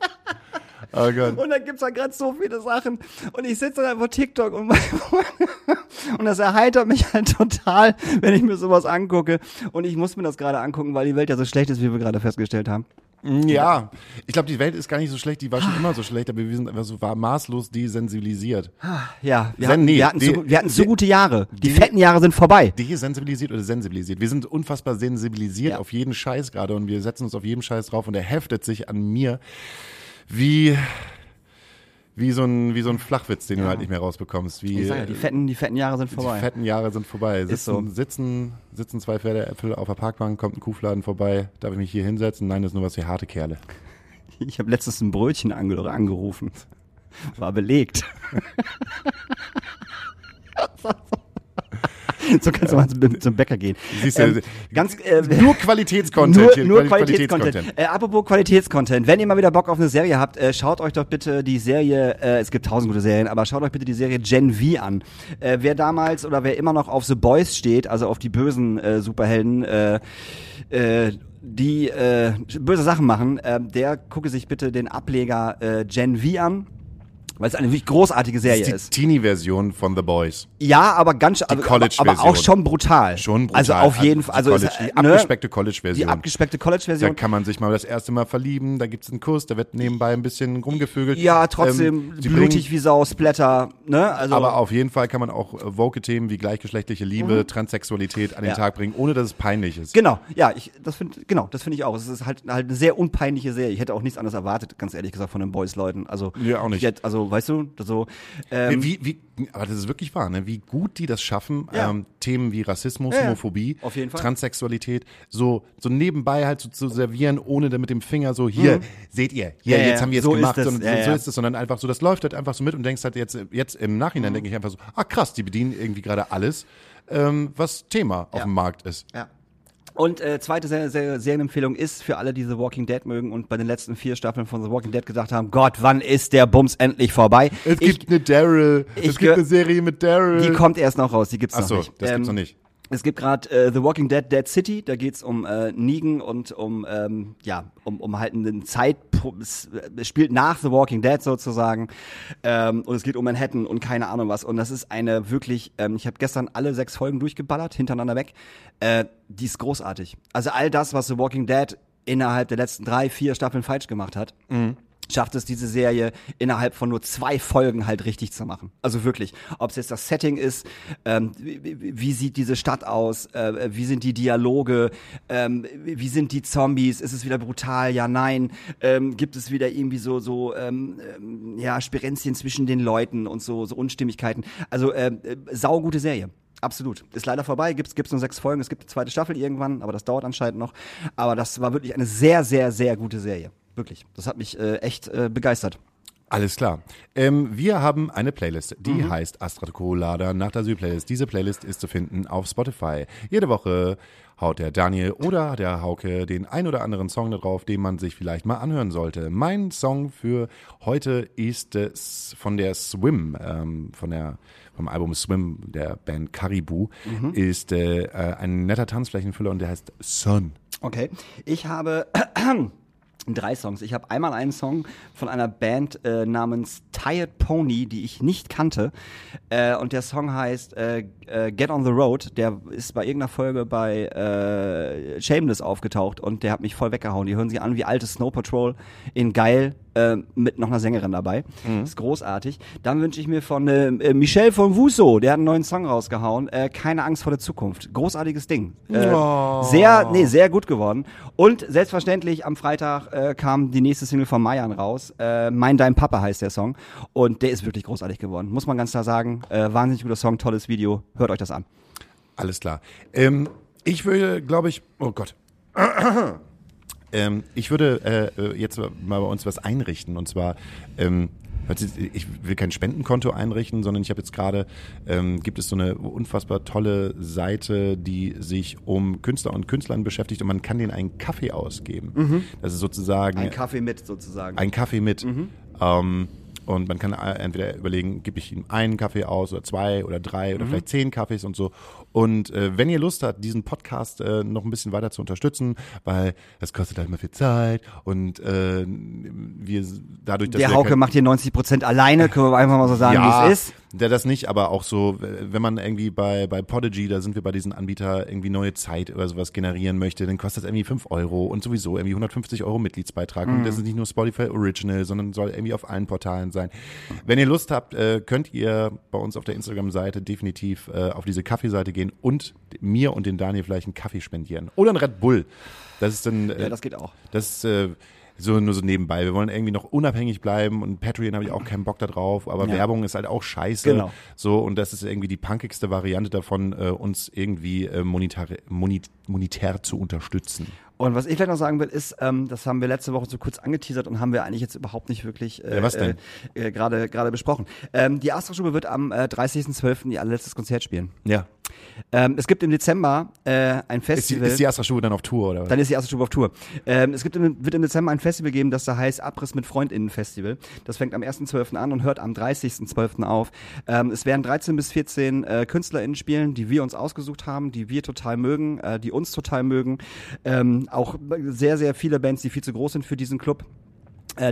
Oh Gott. Und dann gibt's da gerade so viele Sachen. Und ich sitze dann vor TikTok und, und das erheitert mich halt total, wenn ich mir sowas angucke. Und ich muss mir das gerade angucken, weil die Welt ja so schlecht ist, wie wir gerade festgestellt haben. Ja, ich glaube, die Welt ist gar nicht so schlecht, die war schon immer so schlecht, aber wir sind einfach so war maßlos desensibilisiert. Ja, wir Sen- hatten, nee, wir hatten, die- zu, wir hatten zu gute Jahre. Die, die- fetten Jahre sind vorbei. Desensibilisiert oder sensibilisiert. Wir sind unfassbar sensibilisiert Ja. auf jeden Scheiß gerade und wir setzen uns auf jeden Scheiß drauf und der heftet sich an mir wie, wie so ein, wie so ein Flachwitz, den du halt nicht mehr rausbekommst. Wie, Ich sag ja, die fetten, die fetten Jahre sind die vorbei. fetten Jahre sind vorbei. Sitzen, so. sitzen, sitzen zwei Pferdeäpfel auf der Parkbank, kommt ein Kuhfladen vorbei, darf ich mich hier hinsetzen? Nein, das ist nur was für harte Kerle. Ich habe letztens ein Brötchen ange angerufen. War belegt. so kannst du mal zum, zum Bäcker gehen. Siehst du, Ähm, ganz, äh, Nur Qualitätscontent. Nur, nur Quali- Qualitätscontent. Äh, apropos Qualitätscontent. Wenn ihr mal wieder Bock auf eine Serie habt, äh, schaut euch doch bitte die Serie, äh, es gibt tausend gute Serien, aber schaut euch bitte die Serie Gen V an. Äh, wer damals oder wer immer noch auf The Boys steht, also auf die bösen äh, Superhelden, äh, äh, die äh, böse Sachen machen, äh, der gucke sich bitte den Ableger äh, Gen V an. Weil es eine wirklich großartige Serie Das ist. die Teenie-Version von The Boys. Ja, aber ganz, aber, aber, aber auch schon brutal. Schon brutal. Also auf jeden die Fall. Also College, ist, die äh, ne, abgespeckte die College-Version. abgespeckte Da College-Version. kann man sich mal das erste Mal verlieben, da gibt's einen Kuss, da wird nebenbei ein bisschen rumgevögelt. Ja, trotzdem Ähm, blutig wie Sau, Splatter, ne? Also aber auf jeden Fall kann man auch äh, woke Themen wie gleichgeschlechtliche Liebe, Transsexualität an den Mhm. Ja. Tag bringen, ohne dass es peinlich ist. genau, ja, ich das finde genau, das finde ich auch. Es ist halt halt eine sehr unpeinliche Serie. Ich hätte auch nichts anderes erwartet, ganz ehrlich gesagt von den Boys Leuten. Also Ja, auch nicht. ich hätte- also, weißt du, so ähm, Wie, wie, aber das ist wirklich wahr, ne? wie gut die das schaffen, Ja. ähm, Themen wie Rassismus, Ja. Homophobie. Transsexualität, so, so nebenbei halt so zu servieren, ohne da mit dem Finger so, hier, seht ihr, hier, Mhm. Ja, jetzt haben wir es so gemacht und so, so ist es, sondern einfach so, das läuft halt einfach so mit und denkst halt jetzt, jetzt im Nachhinein Mhm. denke ich einfach so, ah krass, die bedienen irgendwie gerade alles, ähm, was Thema auf dem Markt ist. ja. Und äh, zweite Se Se Serienempfehlung ist für alle, die The Walking Dead mögen und bei den letzten vier Staffeln von The Walking Dead gesagt haben, Gott, wann ist der Bums endlich vorbei? Es Ich- gibt eine Daryl. Es gibt eine Serie mit Daryl. die kommt erst noch raus, die gibt's Ach noch so, nicht. das gibt's noch nicht. Es gibt gerade äh, The Walking Dead Dead City, da geht's um äh, Negan und um ähm, ja um, um halt einen Zeit es spielt nach The Walking Dead sozusagen. Ähm, und es geht um Manhattan und keine Ahnung was. Und das ist eine wirklich ähm, ich habe gestern alle sechs Folgen durchgeballert hintereinander weg. Äh, die ist großartig. Also all das was The Walking Dead innerhalb der letzten drei vier Staffeln falsch gemacht hat schafft es diese Serie innerhalb von nur zwei Folgen halt richtig zu machen. Also wirklich, ob es jetzt das Setting ist, ähm, wie, sieht diese Stadt aus, äh, wie sind die Dialoge, ähm, wie sind die Zombies, ist es wieder brutal, ja, nein, ähm, gibt es wieder irgendwie so, so ähm, ähm, ja, Spirenzien zwischen den Leuten und so, so Unstimmigkeiten. Also ähm, äh, saugute Serie. Absolut. Ist leider vorbei, gibt's gibt's nur sechs Folgen, es gibt eine zweite Staffel irgendwann, aber das dauert anscheinend noch. Aber das war wirklich eine sehr, sehr, sehr gute Serie. Wirklich. Das hat mich äh, echt äh, begeistert. Alles klar. Ähm, wir haben eine Playlist, die heißt Astra Colada nach der Asylplaylist. Diese Playlist ist zu finden auf Spotify. Jede Woche haut der Daniel oder der Hauke den ein oder anderen Song da drauf, den man sich vielleicht mal anhören sollte. Mein Song für heute ist äh, s- von der Swim, ähm, von der vom Album Swim der Band Caribou, ist äh, äh, ein netter Tanzflächenfüller und der heißt Sun. Okay. Ich habe drei Songs. Ich habe einmal einen Song von einer Band äh, namens Tired Pony, die ich nicht kannte. Äh, und der Song heißt äh, äh, Get on the Road. Der ist bei irgendeiner Folge bei äh, Shameless aufgetaucht und der hat mich voll weggehauen. Die hören sich an wie alte Snow Patrol in geil äh, mit noch einer Sängerin dabei. Ist großartig. Dann wünsche ich mir von äh, äh, Michel von Wusso, der hat einen neuen Song rausgehauen. Äh, Keine Angst vor der Zukunft. Großartiges Ding. Äh, Sehr, nee, sehr gut geworden. Und selbstverständlich am Freitag äh, kam die nächste Single von Mayan raus. Äh, mein Dein Papa heißt der Song. Und der ist wirklich großartig geworden. Muss man ganz klar sagen. Äh, wahnsinnig guter Song, tolles Video. Hört euch das an. Alles klar. Ähm, ich würde, glaube ich, oh Gott. Ähm, ich würde äh, äh, jetzt mal bei uns was einrichten. Und zwar, ähm, ich will kein Spendenkonto einrichten, sondern ich habe jetzt gerade, ähm, gibt es so eine unfassbar tolle Seite, die sich um Künstler und Künstlern beschäftigt und man kann denen einen Kaffee ausgeben. Das ist sozusagen Ein Kaffee mit sozusagen. ein Kaffee mit. Ähm, und man kann äh, entweder überlegen, gebe ich ihm einen Kaffee aus oder zwei oder drei oder vielleicht zehn Kaffees und so. Und äh, wenn ihr Lust habt, diesen Podcast äh, noch ein bisschen weiter zu unterstützen, weil es kostet halt immer viel Zeit und äh, wir dadurch, dass der Hauke macht hier 90 Prozent alleine, können wir einfach mal so sagen, ja, wie es ist. Der das nicht, aber auch so, wenn man irgendwie bei, bei Podigy, da sind wir bei diesen Anbieter, irgendwie neue Zeit oder sowas generieren möchte, dann kostet das irgendwie 5 Euro und sowieso irgendwie 150 Euro Mitgliedsbeitrag. Und Mhm. das ist nicht nur Spotify Original, sondern soll irgendwie auf allen Portalen sein. Wenn ihr Lust habt, äh, könnt ihr bei uns auf der Instagram-Seite definitiv äh, auf diese Kaffeeseite gehen und mir und den Daniel vielleicht einen Kaffee spendieren. Oder einen Red Bull. Das ist dann. Äh, Ja, das geht auch. das ist äh, so nur so nebenbei. Wir wollen irgendwie noch unabhängig bleiben und Patreon habe ich auch keinen Bock da drauf, aber Ja. Werbung ist halt auch scheiße. Genau. So und das ist irgendwie die punkigste Variante davon, äh, uns irgendwie äh, monetär, monit, monetär zu unterstützen. Und was ich vielleicht noch sagen will, ist, ähm, das haben wir letzte Woche so kurz angeteasert und haben wir eigentlich jetzt überhaupt nicht wirklich äh, Ja, was denn? äh, äh, gerade gerade besprochen. Ähm, die Astra-Stube wird am äh, 30.12. ihr allerletztes Konzert spielen. Ja. Ähm, es gibt im Dezember äh, ein Ist die, Festival. ist die Astra Stube dann auf Tour oder was? Dann ist die erste Stube auf Tour. Ähm, es gibt im, wird im Dezember ein Festival geben, das da heißt Abriss mit FreundInnen Festival. Das fängt am 1.12. an und hört am 30.12. auf. Ähm, es werden 13 bis 14 äh, KünstlerInnen spielen, die wir uns ausgesucht haben, die wir total mögen, äh, die uns total mögen. Ähm, auch sehr, sehr viele Bands, die viel zu groß sind für diesen Club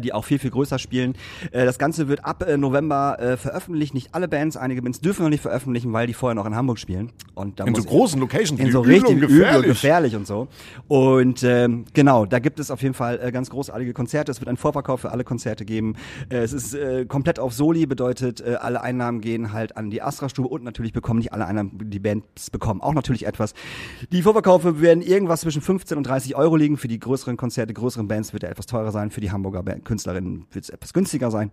die auch viel, viel größer spielen. Äh, das Ganze wird ab äh, November äh, veröffentlicht. Nicht alle Bands, einige Bands dürfen noch nicht veröffentlichen, weil die vorher noch in Hamburg spielen. Und da In so großen Locations, in die so richtig und gefährlich. gefährlich. gefährlich und so. Und ähm, genau, da gibt es auf jeden Fall äh, ganz großartige Konzerte. Es wird einen Vorverkauf für alle Konzerte geben. Äh, es ist äh, komplett auf Soli, bedeutet, äh, alle Einnahmen gehen halt an die Astra-Stube und natürlich bekommen nicht alle Einnahmen, die Bands bekommen auch natürlich etwas. Die Vorverkaufe werden irgendwas zwischen 15 und 30 Euro liegen. Für die größeren Konzerte, größeren Bands wird er etwas teurer sein. Für die Hamburger Band- Künstlerinnen wird es etwas günstiger sein.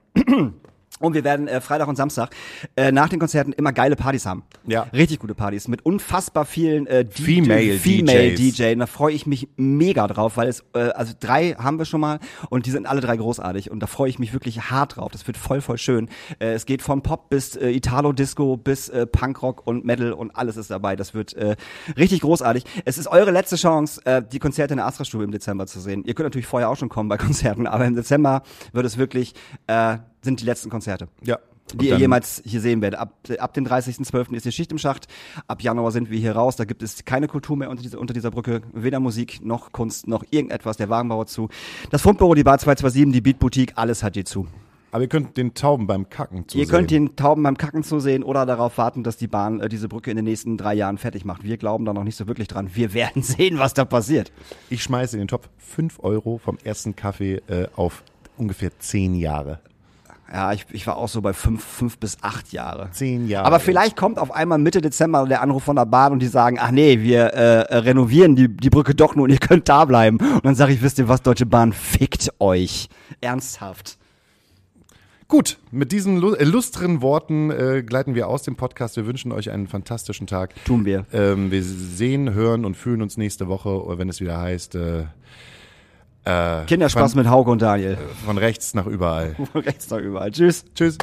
Und wir werden äh, Freitag und Samstag äh, nach den Konzerten immer geile Partys haben. Ja. Richtig gute Partys mit unfassbar vielen äh, DJ Female Female DJs. DJ. Da freue ich mich mega drauf, weil es, äh, also drei haben wir schon mal und die sind alle drei großartig und da freue ich mich wirklich hart drauf. Das wird voll, voll schön. Äh, es geht von Pop bis äh, Italo-Disco bis äh, Punkrock und Metal und alles ist dabei. Das wird äh, richtig großartig. Es ist eure letzte Chance, äh, die Konzerte in der Astra-Stube im Dezember zu sehen. Ihr könnt natürlich vorher auch schon kommen bei Konzerten, aber im Dezember wird es wirklich, äh, sind die letzten Konzerte Ja. Die ihr jemals hier sehen werdet. Ab, ab dem 30.12. ist die Schicht im Schacht. Ab Januar sind wir hier raus. Da gibt es keine Kultur mehr unter dieser, unter dieser Brücke. Weder Musik, noch Kunst, noch irgendetwas. Der Wagenbauer zu. Das Fundbüro, die Bar 227, die Beat Boutique, alles hat hier zu. Aber ihr könnt den Tauben beim Kacken zusehen. Ihr könnt den Tauben beim Kacken zusehen oder darauf warten, dass die Bahn äh, diese Brücke in den nächsten drei Jahren fertig macht. Wir glauben da noch nicht so wirklich dran. Wir werden sehen, was da passiert. Ich schmeiße in den Topf 5 Euro vom ersten Kaffee äh, auf ungefähr 10 Jahre. Ja, ich, ich war auch so bei fünf, fünf bis acht Jahre. Zehn Jahre. Aber vielleicht kommt auf einmal Mitte Dezember der Anruf von der Bahn und die sagen, ach nee, wir äh, äh, renovieren die, die Brücke doch nur und ihr könnt da bleiben. Und dann sage ich, wisst ihr was, Deutsche Bahn, fickt euch. Ernsthaft. Gut, mit diesen lu- illustren Worten äh, gleiten wir aus dem Podcast. Wir wünschen euch einen fantastischen Tag. Tun wir. Ähm, wir sehen, hören und fühlen uns nächste Woche, wenn es wieder heißt, äh, äh, Kinderspaß von, mit Hauke und Daniel. von rechts nach überall. Rechts da überall. Tschüss. Tschüss.